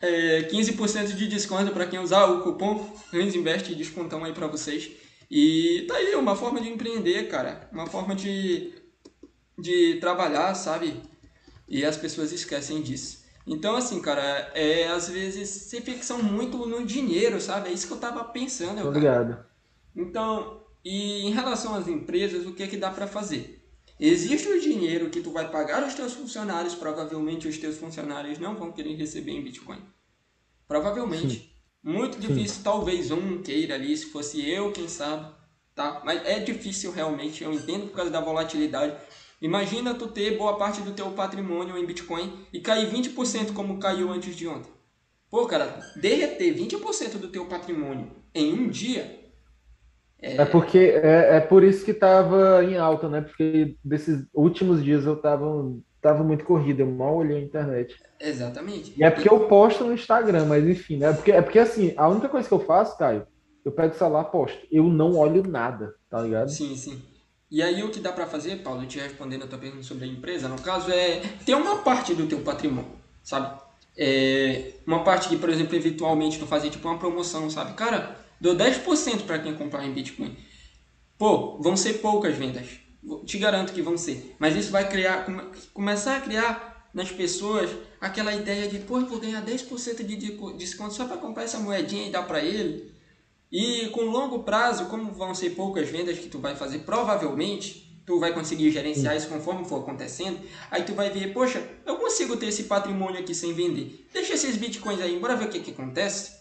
É, 15% de desconto para quem usar o cupom Invest, descontão aí para vocês. E tá aí, uma forma de empreender, cara. Uma forma de, de trabalhar, sabe? E as pessoas esquecem disso. Então, assim, cara, é, às vezes se fixam muito no dinheiro, sabe? É isso que eu tava pensando. Obrigado. Então, e em relação às empresas, o que é que dá para fazer? Existe o dinheiro que tu vai pagar os teus funcionários, provavelmente os teus funcionários não vão querer receber em Bitcoin. Provavelmente. Sim. Muito difícil, Sim. talvez um queira ali, se fosse eu, quem sabe, tá? Mas é difícil realmente, eu entendo por causa da volatilidade. Imagina tu ter boa parte do teu patrimônio em Bitcoin e cair 20% como caiu antes de ontem. Pô, cara, derreter 20% do teu patrimônio em um dia. É, é porque é, é por isso que tava em alta, né? Porque desses últimos dias eu tava, tava muito corrido, eu mal olhei a internet. Exatamente. E é porque eu posto no Instagram, mas enfim, né? É porque, é porque assim, a única coisa que eu faço, Caio, eu pego o celular, posto. Eu não olho nada, tá ligado? Sim, sim. E aí o que dá para fazer, Paulo, te respondendo a tua pergunta sobre a empresa, no caso, é ter uma parte do teu patrimônio, sabe? É uma parte que, por exemplo, eventualmente tu fazer tipo uma promoção, sabe? Cara, dou 10% para quem comprar em Bitcoin. Pô, vão ser poucas vendas. Te garanto que vão ser. Mas isso vai criar, começar a criar nas pessoas aquela ideia de, pô, eu vou ganhar 10% de desconto só para comprar essa moedinha e dar para ele. E com longo prazo, como vão ser poucas vendas que tu vai fazer, provavelmente tu vai conseguir gerenciar isso conforme for acontecendo. Aí tu vai ver, poxa, eu consigo ter esse patrimônio aqui sem vender. Deixa esses bitcoins aí, bora ver o que, que acontece.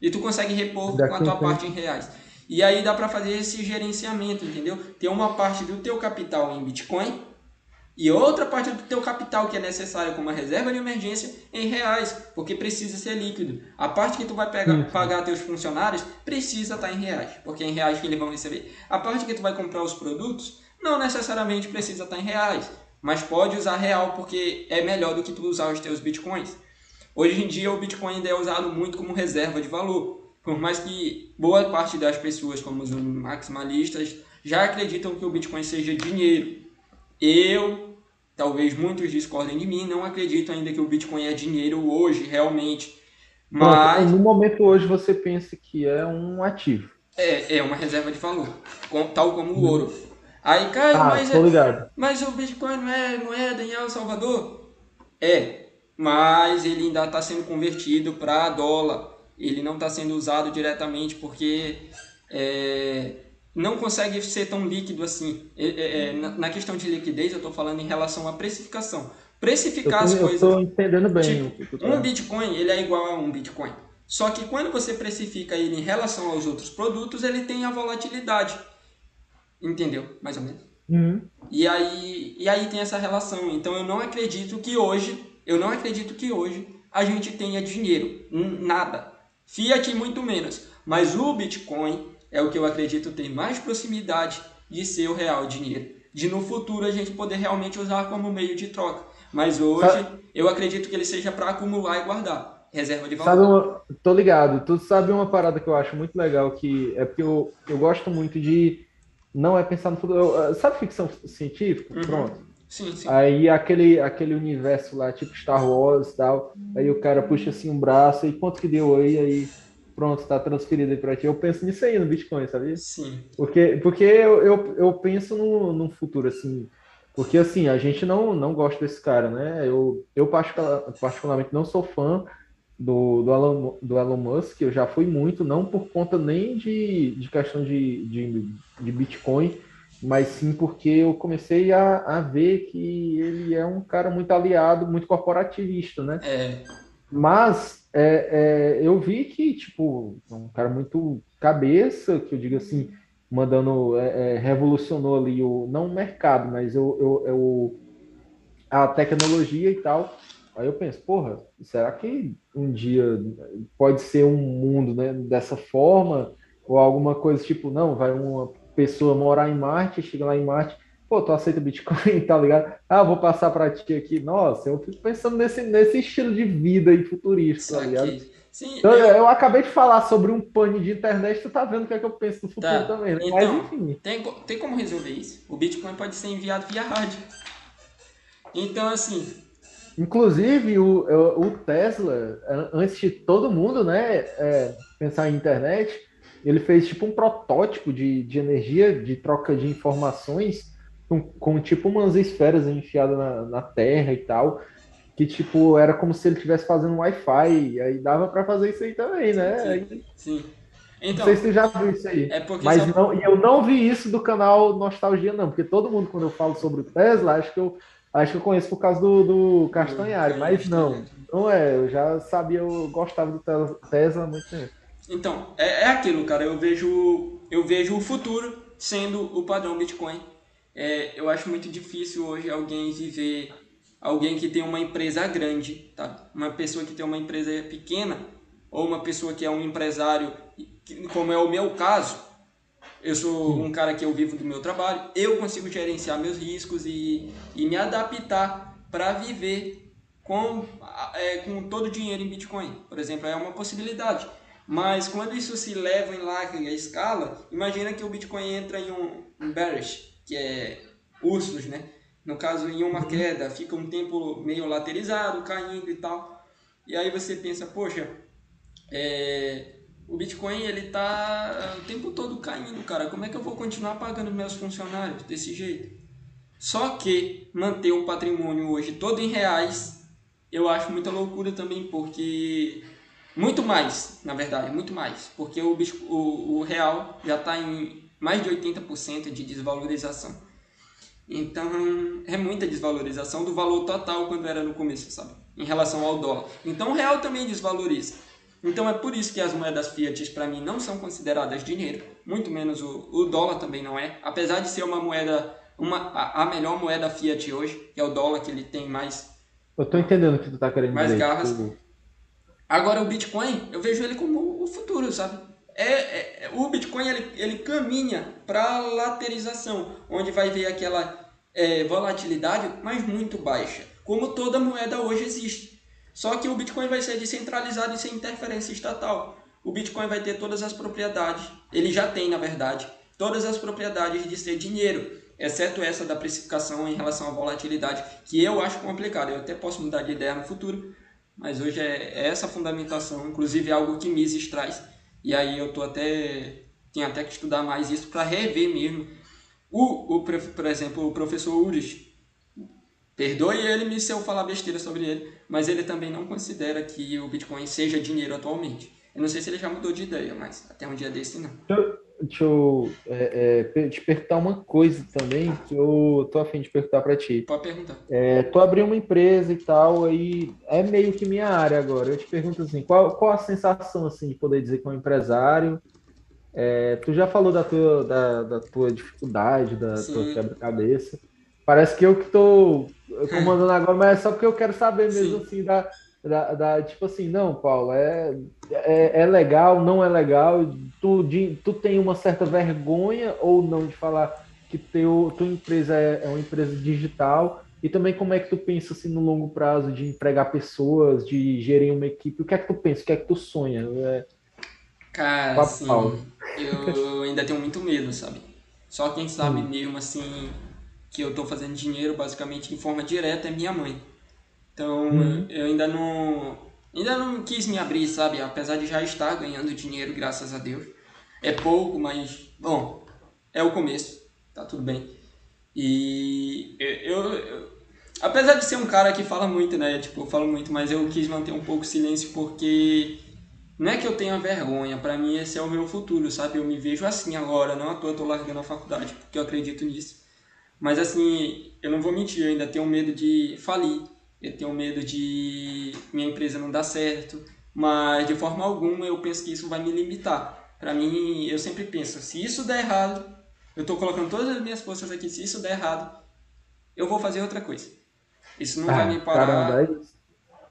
E tu consegue repor com a tua parte em reais. E aí dá para fazer esse gerenciamento, entendeu? Ter uma parte do teu capital em bitcoin e outra parte do teu capital que é necessário como uma reserva de emergência em reais, porque precisa ser líquido. A parte que tu vai pegar, pagar teus funcionários precisa estar em reais, porque é em reais que eles vão receber. A parte que tu vai comprar os produtos não necessariamente precisa estar em reais, mas pode usar real porque é melhor do que tu usar os teus bitcoins. Hoje em dia o Bitcoin ainda é usado muito como reserva de valor, por mais que boa parte das pessoas, como os maximalistas, já acreditam que o Bitcoin seja dinheiro. Eu, talvez muitos discordem de mim, não acredito ainda que o Bitcoin é dinheiro hoje, realmente. Mas. No momento hoje você pensa que é um ativo. É, é uma reserva de valor, tal como o ouro. Aí, cara, ah, mas, é, mas o Bitcoin não é moeda em El Salvador? É, mas ele ainda está sendo convertido para dólar. Ele não está sendo usado diretamente porque é, não consegue ser tão líquido assim. É, é, na questão de liquidez, eu estou falando em relação à precificação. Precificar tô, as coisas. Estou entendendo bem. Tipo, um Bitcoin ele é igual a um Bitcoin. Só que quando você precifica ele em relação aos outros produtos, ele tem a volatilidade. Entendeu? Mais ou menos. Uhum. E, aí, e aí tem essa relação. Então eu não acredito que hoje, eu não acredito que hoje a gente tenha dinheiro. Nada. Fiat muito menos. Mas o Bitcoin é o que eu acredito ter mais proximidade de ser o real dinheiro. De no futuro a gente poder realmente usar como meio de troca. Mas hoje sabe, eu acredito que ele seja para acumular e guardar. Reserva de valor. Sabe uma, tô ligado. Tu sabe uma parada que eu acho muito legal, que é porque eu, eu gosto muito de. Não é pensar no futuro. Sabe ficção científica? Uhum. Pronto. Sim, sim. Aí aquele, aquele universo lá, tipo Star Wars e tal, aí o cara puxa assim um braço e quanto que deu aí, aí pronto, tá transferido aí pra ti. Eu penso nisso aí no Bitcoin, sabia? Sim. Porque, porque eu, eu, eu penso no, no futuro, assim, porque assim, a gente não, não gosta desse cara, né? Eu, eu particularmente não sou fã do, do, Elon, do Elon Musk, eu já fui muito, não por conta nem de, de questão de, de, de Bitcoin, mas sim porque eu comecei a, a ver que ele é um cara muito aliado, muito corporativista, né? É. Mas é, é, eu vi que, tipo, é um cara muito cabeça, que eu digo assim, mandando, é, é revolucionou ali o, não o mercado, mas o, o, o, a tecnologia e tal. Aí eu penso, porra, será que um dia pode ser um mundo né, dessa forma? Ou alguma coisa tipo, não, vai uma pessoa morar em Marte, chega lá em Marte, pô, tu aceita Bitcoin, tá ligado? Ah, vou passar para ti aqui. Nossa, eu fico pensando nesse, nesse estilo de vida aí futurista, tá ligado? Sim, então, eu... eu... acabei de falar sobre um pane de internet, tu tá vendo o que é que eu penso do futuro tá. também, né? Então, Mas enfim. Tem, tem como resolver isso? O Bitcoin pode ser enviado via rádio. Então, assim. Inclusive, o, o Tesla, antes de todo mundo, né, é, pensar em internet, ele fez tipo um protótipo de, de energia, de troca de informações, com, com tipo umas esferas enfiadas na, na Terra e tal, que tipo era como se ele estivesse fazendo Wi-Fi, aí dava para fazer isso aí também, né? Sim. Aí, sim. Então, não sei se você já viu isso aí. É mas não, e eu não vi isso do canal Nostalgia, não, porque todo mundo, quando eu falo sobre o Tesla, acho que eu, acho que eu conheço por causa do, do Castanhari, mas não, não é, eu já sabia, eu gostava do Tesla há muito tempo. Então, é, é aquilo, cara. Eu vejo, eu vejo o futuro sendo o padrão Bitcoin. É, eu acho muito difícil hoje alguém viver, alguém que tem uma empresa grande, tá? Uma pessoa que tem uma empresa pequena ou uma pessoa que é um empresário, como é o meu caso. Eu sou um cara que eu vivo do meu trabalho, eu consigo gerenciar meus riscos e, e me adaptar para viver com, é, com todo o dinheiro em Bitcoin. Por exemplo, é uma possibilidade. Mas quando isso se leva em larga escala, imagina que o Bitcoin entra em um bearish, que é ursos, né? No caso, em uma queda, fica um tempo meio laterizado, caindo e tal. E aí você pensa, poxa, é, o Bitcoin ele tá o tempo todo caindo, cara. Como é que eu vou continuar pagando meus funcionários desse jeito? Só que manter o patrimônio hoje todo em reais, eu acho muita loucura também, porque muito mais, na verdade, muito mais. Porque o, o, o real já está em mais de 80% de desvalorização. Então, é muita desvalorização do valor total quando era no começo, sabe? Em relação ao dólar. Então, o real também desvaloriza. Então, é por isso que as moedas fiat, para mim, não são consideradas dinheiro. Muito menos o, o dólar também não é. Apesar de ser uma moeda, uma, a, a melhor moeda fiat hoje, que é o dólar, que ele tem mais... Eu tô entendendo o que tu tá querendo mais dizer. Mais garras. Tipo, Agora o Bitcoin, eu vejo ele como o futuro, sabe? É, é, o Bitcoin ele, ele caminha para laterização, onde vai ver aquela é, volatilidade, mas muito baixa, como toda moeda hoje existe. Só que o Bitcoin vai ser descentralizado e sem interferência estatal. O Bitcoin vai ter todas as propriedades, ele já tem na verdade, todas as propriedades de ser dinheiro, exceto essa da precificação em relação à volatilidade, que eu acho complicado. Eu até posso mudar de ideia no futuro, mas hoje é, é essa fundamentação, inclusive é algo que Mises traz. E aí eu tô até tenho até que estudar mais isso para rever mesmo. O, o, por exemplo, o professor Ulrich, perdoe ele se eu falar besteira sobre ele, mas ele também não considera que o Bitcoin seja dinheiro atualmente. Eu não sei se ele já mudou de ideia, mas até um dia desse não. Deixa eu é, é, te perguntar uma coisa também, que eu tô afim de perguntar para ti. Pode perguntar. É, tu abriu uma empresa e tal, aí é meio que minha área agora. Eu te pergunto assim, qual, qual a sensação assim, de poder dizer que é um empresário? É, tu já falou da tua, da, da tua dificuldade, da Sim. tua quebra-cabeça. Parece que eu que tô comandando agora, mas é só porque eu quero saber mesmo Sim. assim da da, da, tipo assim, não, Paulo, é, é, é, legal, não é legal, tu, de, tu tem uma certa vergonha ou não de falar que teu, tua empresa é, é, uma empresa digital e também como é que tu pensa assim no longo prazo de empregar pessoas, de gerir uma equipe, o que é que tu pensa, o que é que tu sonha? É... Cara, assim, eu ainda tenho muito medo, sabe? Só quem sabe hum. mesmo, assim, que eu estou fazendo dinheiro basicamente de forma direta é minha mãe. Então uhum. eu ainda não ainda não quis me abrir, sabe? Apesar de já estar ganhando dinheiro, graças a Deus. É pouco, mas bom, é o começo. Tá tudo bem. E eu, eu, apesar de ser um cara que fala muito, né? Tipo, eu falo muito, mas eu quis manter um pouco silêncio porque não é que eu tenha vergonha, para mim esse é o meu futuro, sabe? Eu me vejo assim agora, não à toa eu tô largando a faculdade, porque eu acredito nisso. Mas assim, eu não vou mentir, eu ainda tenho medo de falir, eu tenho medo de minha empresa não dar certo, mas de forma alguma eu penso que isso vai me limitar. Para mim, eu sempre penso, se isso der errado, eu tô colocando todas as minhas forças aqui, se isso der errado, eu vou fazer outra coisa. Isso não ah, vai me parar. Caramba, é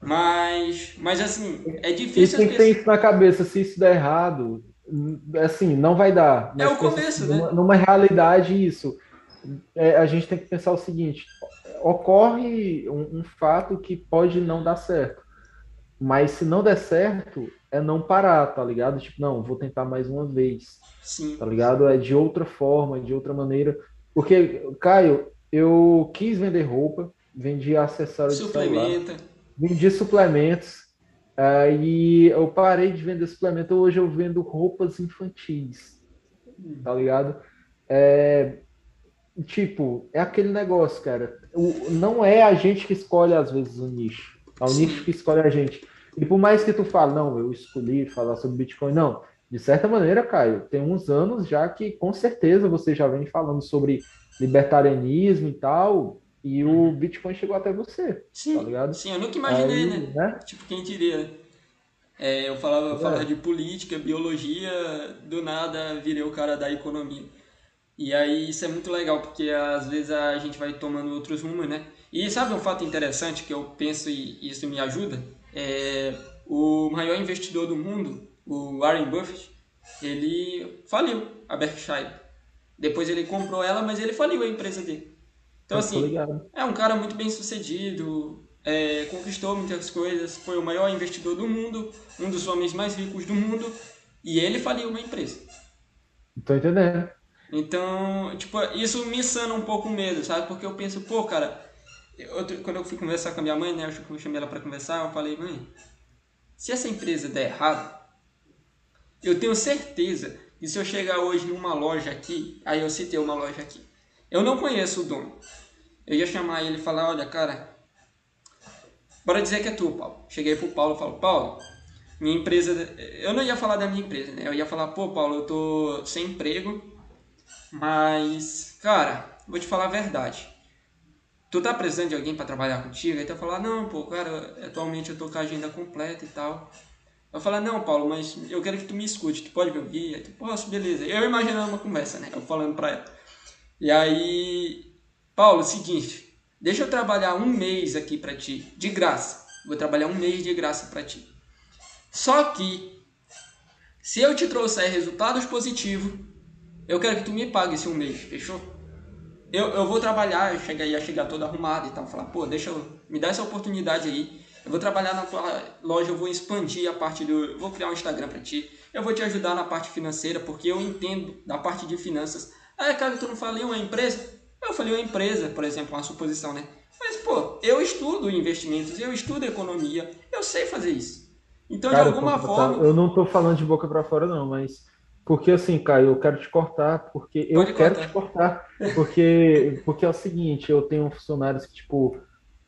mas, mas assim, é difícil. tem que ter isso na cabeça, se isso der errado, assim, não vai dar. é o começo, né? Numa, numa realidade, isso. É, a gente tem que pensar o seguinte: ocorre um, um, fato que pode não dar certo. Mas se não der certo, é não parar, tá ligado? Tipo, não, vou tentar mais uma vez. Sim. Tá ligado? É de outra forma, de outra maneira. Porque, Caio, eu quis vender roupa, vendi acessórios de celular vendi suplementos. Aí eu parei de vender suplemento, hoje eu vendo roupas infantis. Tá ligado? É, tipo, é aquele negócio, cara. O, não é a gente que escolhe, às vezes, o nicho. É o nicho que escolhe a gente. E por mais que tu fale, não, eu escolhi falar sobre Bitcoin, não. De certa maneira, Caio, tem uns anos já que com certeza você já vem falando sobre libertarianismo e tal, e o. Bitcoin chegou até você, sim, tá ligado? Sim, eu nunca imaginei, Aí, né? né? Tipo, quem diria, é, eu falava, é. falava de política, biologia, do nada virei o cara da economia. E aí isso é muito legal, porque às vezes a gente vai tomando outros rumos, né? E sabe um fato interessante que eu penso e isso me ajuda? É, o maior investidor do mundo, o Warren Buffett, ele faliu a Berkshire. Depois ele comprou ela, mas ele faliu a empresa dele. Então, assim, é um cara muito bem sucedido, é, conquistou muitas coisas, foi o maior investidor do mundo, um dos homens mais ricos do mundo, e ele faliu uma empresa. Tô entendendo. Então, tipo, isso me sana um pouco o medo, sabe? Porque eu penso, pô, cara, eu, quando eu fui conversar com a minha mãe, né, eu chamei ela para conversar, eu falei, mãe, se essa empresa der errado, eu tenho certeza que se eu chegar hoje numa loja aqui, aí eu citei uma loja aqui, eu não conheço o dono, eu ia chamar ele e falar, olha, cara, bora dizer que é tu, Paulo. Cheguei pro Paulo e falo, Paulo, minha empresa... Eu não ia falar da minha empresa, né? Eu ia falar, pô, Paulo, eu tô sem emprego, mas, cara, vou te falar a verdade. Tu tá precisando de alguém para trabalhar contigo? Aí tu vai falar, não, pô, cara, atualmente eu tô com a agenda completa e tal. Eu falar, não, Paulo, mas eu quero que tu me escute, tu pode me ouvir? Aí tu, posso, beleza. Eu imaginando uma conversa, né? Eu falando pra ela. E aí Paulo, seguinte, deixa eu trabalhar um mês aqui para ti, de graça. Vou trabalhar um mês de graça para ti. Só que, se eu te trouxer resultados positivos, eu quero que tu me pague esse um mês, fechou? Eu, eu vou trabalhar, eu chegar, ia chegar todo arrumado e tal, falar, pô, deixa eu, me dá essa oportunidade aí. Eu vou trabalhar na tua loja, eu vou expandir a parte do, eu vou criar um Instagram para ti. Eu vou te ajudar na parte financeira, porque eu entendo da parte de finanças. Ah, cara, tu não falei uma empresa? Eu falei uma empresa, por exemplo, uma suposição, né? Mas, pô, eu estudo investimentos, eu estudo economia, eu sei fazer isso. Então, Cara, de alguma forma. Eu não tô falando de boca para fora, não, mas. Porque assim, Caio, eu quero te cortar, porque eu Pode quero cortar. te cortar. Porque, porque é o seguinte, eu tenho funcionários que, tipo,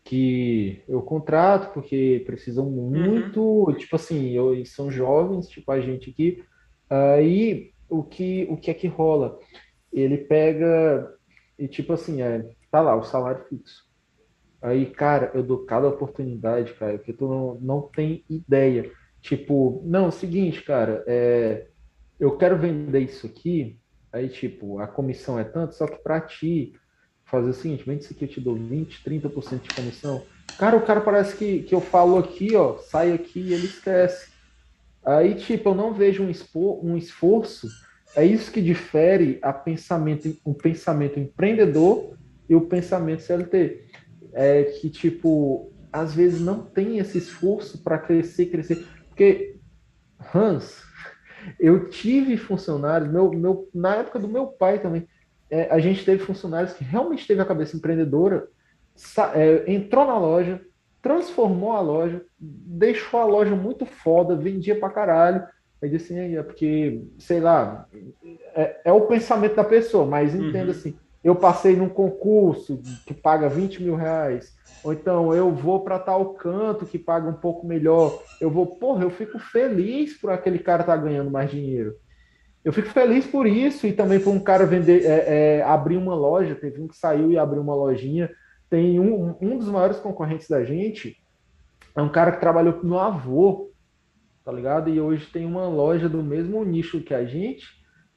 que eu contrato porque precisam muito, uhum. tipo assim, eu, são jovens, tipo a gente aqui. Aí o que, o que é que rola? Ele pega e tipo assim, é, tá lá, o salário fixo. Aí, cara, eu dou cada oportunidade, cara, que tu não, não tem ideia. Tipo, não, é o seguinte, cara, é, eu quero vender isso aqui, aí, tipo, a comissão é tanto, só que pra ti, fazer o seguinte, vende isso aqui, eu te dou 20, 30% de comissão. Cara, o cara parece que, que eu falo aqui, ó, sai aqui e ele esquece. Aí, tipo, eu não vejo um, expor, um esforço é isso que difere a pensamento, o pensamento empreendedor e o pensamento CLT. É que, tipo, às vezes não tem esse esforço para crescer, crescer. Porque, Hans, eu tive funcionários, meu, meu, na época do meu pai também, é, a gente teve funcionários que realmente teve a cabeça empreendedora, é, entrou na loja, transformou a loja, deixou a loja muito foda, vendia pra caralho. Aí disse assim, é porque, sei lá, é, é, o pensamento da pessoa, mas entenda uhum. assim, eu passei num concurso que paga 20 mil reais, ou então eu vou para tal canto que paga um pouco melhor, eu vou, porra, eu fico feliz por aquele cara estar tá ganhando mais dinheiro. Eu fico feliz por isso e também por um cara vender, é, é, abrir uma loja. Teve um que saiu e abriu uma lojinha. Tem um, um dos maiores concorrentes da gente, é um cara que trabalhou no avô, tá ligado? E hoje tem uma loja do mesmo nicho que a gente,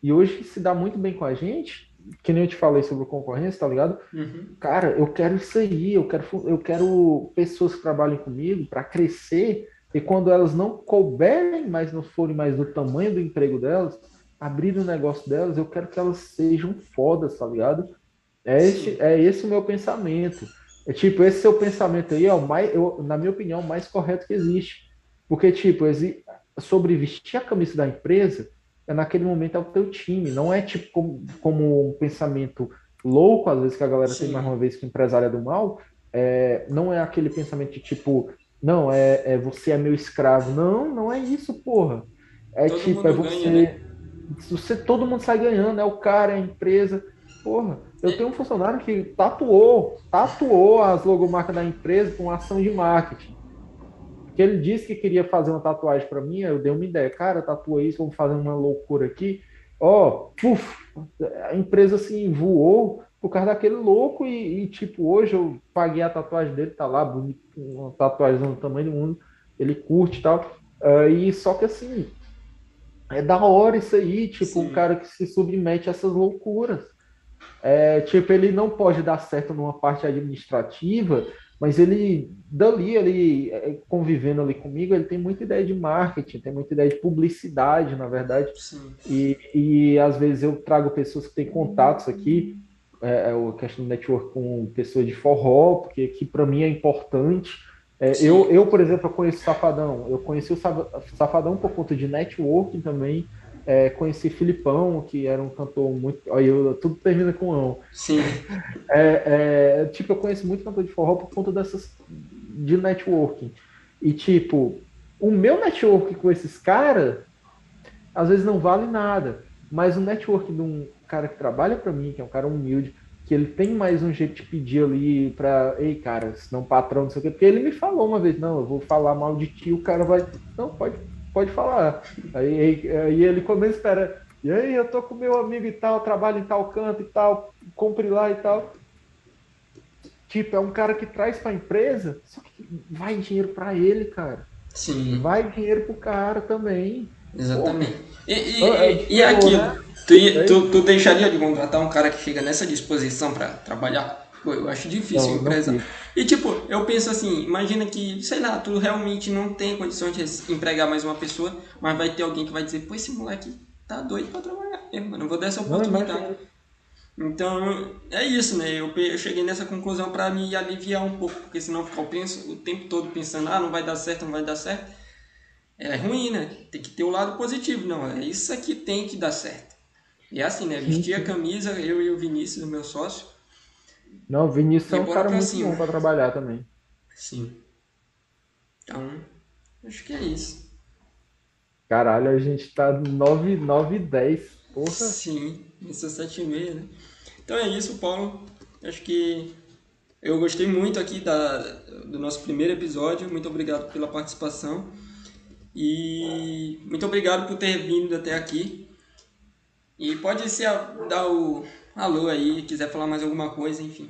e hoje se dá muito bem com a gente, que nem eu te falei sobre concorrência, tá ligado? Uhum. Cara, eu quero isso aí, eu quero, eu quero pessoas que trabalhem comigo para crescer, e quando elas não couberem mais, não forem mais do tamanho do emprego delas, abrir o negócio delas, eu quero que elas sejam fodas, tá ligado? É esse, é esse o meu pensamento. É tipo, esse seu pensamento aí é o mais, eu, na minha opinião, o mais correto que existe. Porque, tipo, sobre vestir a camisa da empresa, naquele momento é o teu time. Não é tipo como, como um pensamento louco, às vezes, que a galera Sim. tem mais uma vez que empresária do mal. É, não é aquele pensamento de tipo, não, é, é você é meu escravo. Não, não é isso, porra. É Todo tipo, é você. Ganha, né? você. Todo mundo sai ganhando, é o cara, é a empresa. Porra, eu tenho um funcionário que tatuou, tatuou as logomarcas da empresa com ação de marketing. Que ele disse que queria fazer uma tatuagem para mim, eu dei uma ideia, cara, tatua isso, vamos fazer uma loucura aqui. Ó, oh, a empresa assim voou por causa daquele louco e, e, tipo, hoje eu paguei a tatuagem dele, tá lá, bonito, uma tatuagem do tamanho do mundo, ele curte e tal. Uh, e só que assim, é da hora isso aí, tipo, Sim. um cara que se submete a essas loucuras. É, tipo, ele não pode dar certo numa parte administrativa, mas ele, dali, ele é, convivendo ali comigo, ele tem muita ideia de marketing, tem muita ideia de publicidade, na verdade. E, e às vezes eu trago pessoas que têm contatos aqui, é, é a questão do network com pessoas de forró, porque que para mim é importante. É, eu, eu, por exemplo, eu conheço o Safadão. Eu conheci o Safadão por conta de networking também. É, conheci Filipão, que era um cantor muito. Olha, eu, tudo termina com ão. Sim. É, é, tipo, eu conheço muito cantor de forró por conta dessas. de networking. E, tipo, o meu network com esses caras, às vezes não vale nada. Mas o network de um cara que trabalha para mim, que é um cara humilde, que ele tem mais um jeito de pedir ali pra. Ei, cara, senão patrão, não sei o quê. Porque ele me falou uma vez, não, eu vou falar mal de ti, o cara vai. Não, pode pode falar. Aí, aí, ele começa, espera, e aí eu tô com meu amigo e tal, trabalho em tal canto e tal, compre lá e tal. Tipo, é um cara que traz pra empresa, só que vai dinheiro para ele, cara. Sim. Vai dinheiro pro cara também. Exatamente. E, e, é, e, aquilo, né? tu, tu, tu deixaria de contratar um cara que chega nessa disposição para trabalhar? Eu acho difícil não, empresa. Não e tipo, eu penso assim, imagina que, sei lá, tu realmente não tem condições de empregar mais uma pessoa, mas vai ter alguém que vai dizer, pô, esse moleque tá doido pra trabalhar, mano, eu vou dar essa oportunidade. Então, é isso, né? Eu, eu cheguei nessa conclusão para me aliviar um pouco, porque senão ficar penso, o tempo todo pensando, ah, não vai dar certo, não vai dar certo. É ruim, né? Tem que ter o lado positivo, não. É isso aqui tem que dar certo. E é assim, né? Vestir a camisa, eu e o Vinícius, o meu sócio, não, o Vinícius é um cara muito cima. bom para trabalhar também. Sim. Então, acho que é isso. Caralho, a gente tá 9, 9 10. Porra. Sim, isso é 7 e meia, né? Então é isso, Paulo. Acho que eu gostei muito aqui da, do nosso primeiro episódio. Muito obrigado pela participação. E muito obrigado por ter vindo até aqui. E pode ser dar o alô aí, quiser falar mais alguma coisa, enfim.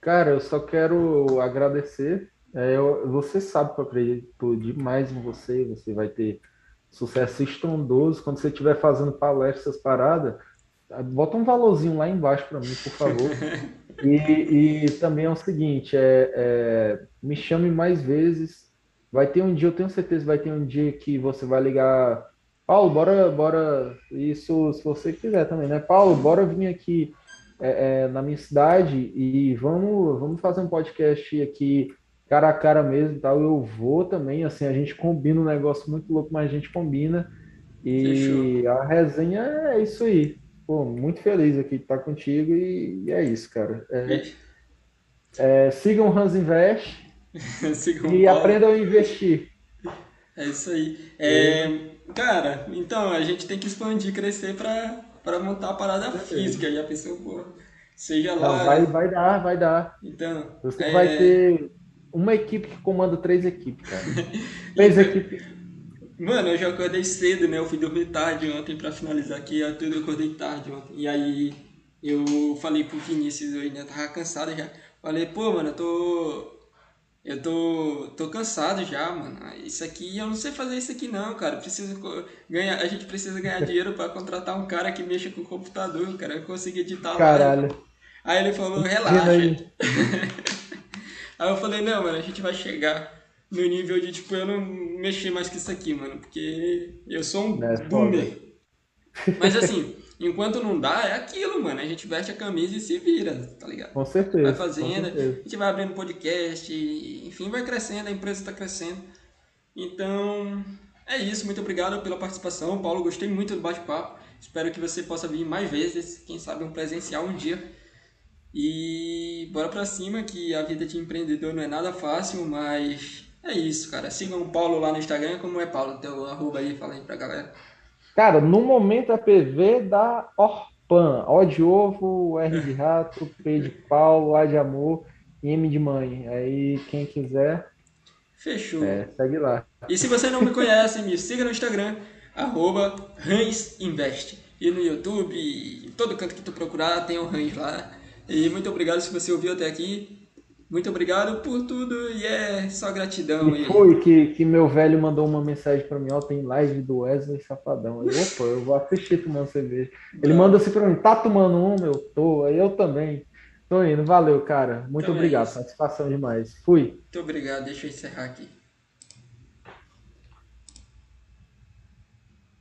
Cara, eu só quero agradecer. É, eu, você sabe que eu acredito demais em você, você vai ter sucesso estrondoso. Quando você estiver fazendo palestras, paradas, bota um valorzinho lá embaixo para mim, por favor. e, e, também é o seguinte, é, é, me chame mais vezes. Vai ter um dia, eu tenho certeza, vai ter um dia que você vai ligar Paulo, bora, bora, isso se você quiser também, né? Paulo, bora vir aqui é, é, na minha cidade e vamos, vamos fazer um podcast aqui cara a cara mesmo tal. Eu vou também, assim, a gente combina um negócio muito louco, mas a gente combina. E Fechou. a resenha é isso aí. pô, muito feliz aqui de estar contigo e, e é isso, cara. É, é, sigam o Hans Invest sigam e aprendam a investir. É isso aí. É, cara, então a gente tem que expandir, crescer para montar a parada física. Já pensou, pô, seja lá. Não, vai, vai dar, vai dar. Então, Você é... vai ter uma equipe que comanda três equipes, cara. três equipes. Mano, eu já acordei cedo, né? Eu fui dormir tarde ontem pra finalizar aqui, eu tudo acordei tarde ontem. E aí eu falei pro Vinícius né? Eu tava cansado já. Falei, pô, mano, eu tô. Eu tô, tô cansado já, mano. Isso aqui, eu não sei fazer isso aqui não, cara. Preciso ganhar, a gente precisa ganhar dinheiro para contratar um cara que mexa com o computador, cara. Eu consigo editar Caralho. Lá. Aí ele falou, relaxa. Aí. aí eu falei, não, mano, a gente vai chegar no nível de, tipo, eu não mexer mais com isso aqui, mano. Porque eu sou um é, boomer. Mas assim, enquanto não dá, é aquilo, mano. A gente veste a camisa e se vira, tá ligado? Com certeza. Vai fazendo, certeza. a gente vai abrindo podcast, enfim, vai crescendo, a empresa está crescendo. Então, é isso. Muito obrigado pela participação. Paulo, gostei muito do bate-papo. Espero que você possa vir mais vezes, quem sabe um presencial um dia. E bora pra cima, que a vida de empreendedor não é nada fácil, mas é isso, cara. Sigam o Paulo lá no Instagram. Como é, Paulo? Teu arroba aí, fala aí pra galera. Cara, no momento a PV da Orpan. O de ovo, R de rato, P de pau, A de amor e M de mãe. Aí quem quiser. Fechou. É, segue lá. E se você não me conhece, me siga no Instagram, arroba Invest. E no YouTube, em todo canto que tu procurar, tem o Hans lá. E muito obrigado se você ouviu até aqui. Muito obrigado por tudo e é só gratidão. E foi que, que meu velho mandou uma mensagem para mim, ó, tem live do Wesley Safadão. Aí, opa, eu vou assistir tomando cerveja. Ele Não. manda assim para mim, tá tomando um, eu tô, aí eu também. Tô indo, valeu, cara. Muito então é obrigado, é satisfação demais. Fui. Muito obrigado, deixa eu encerrar aqui.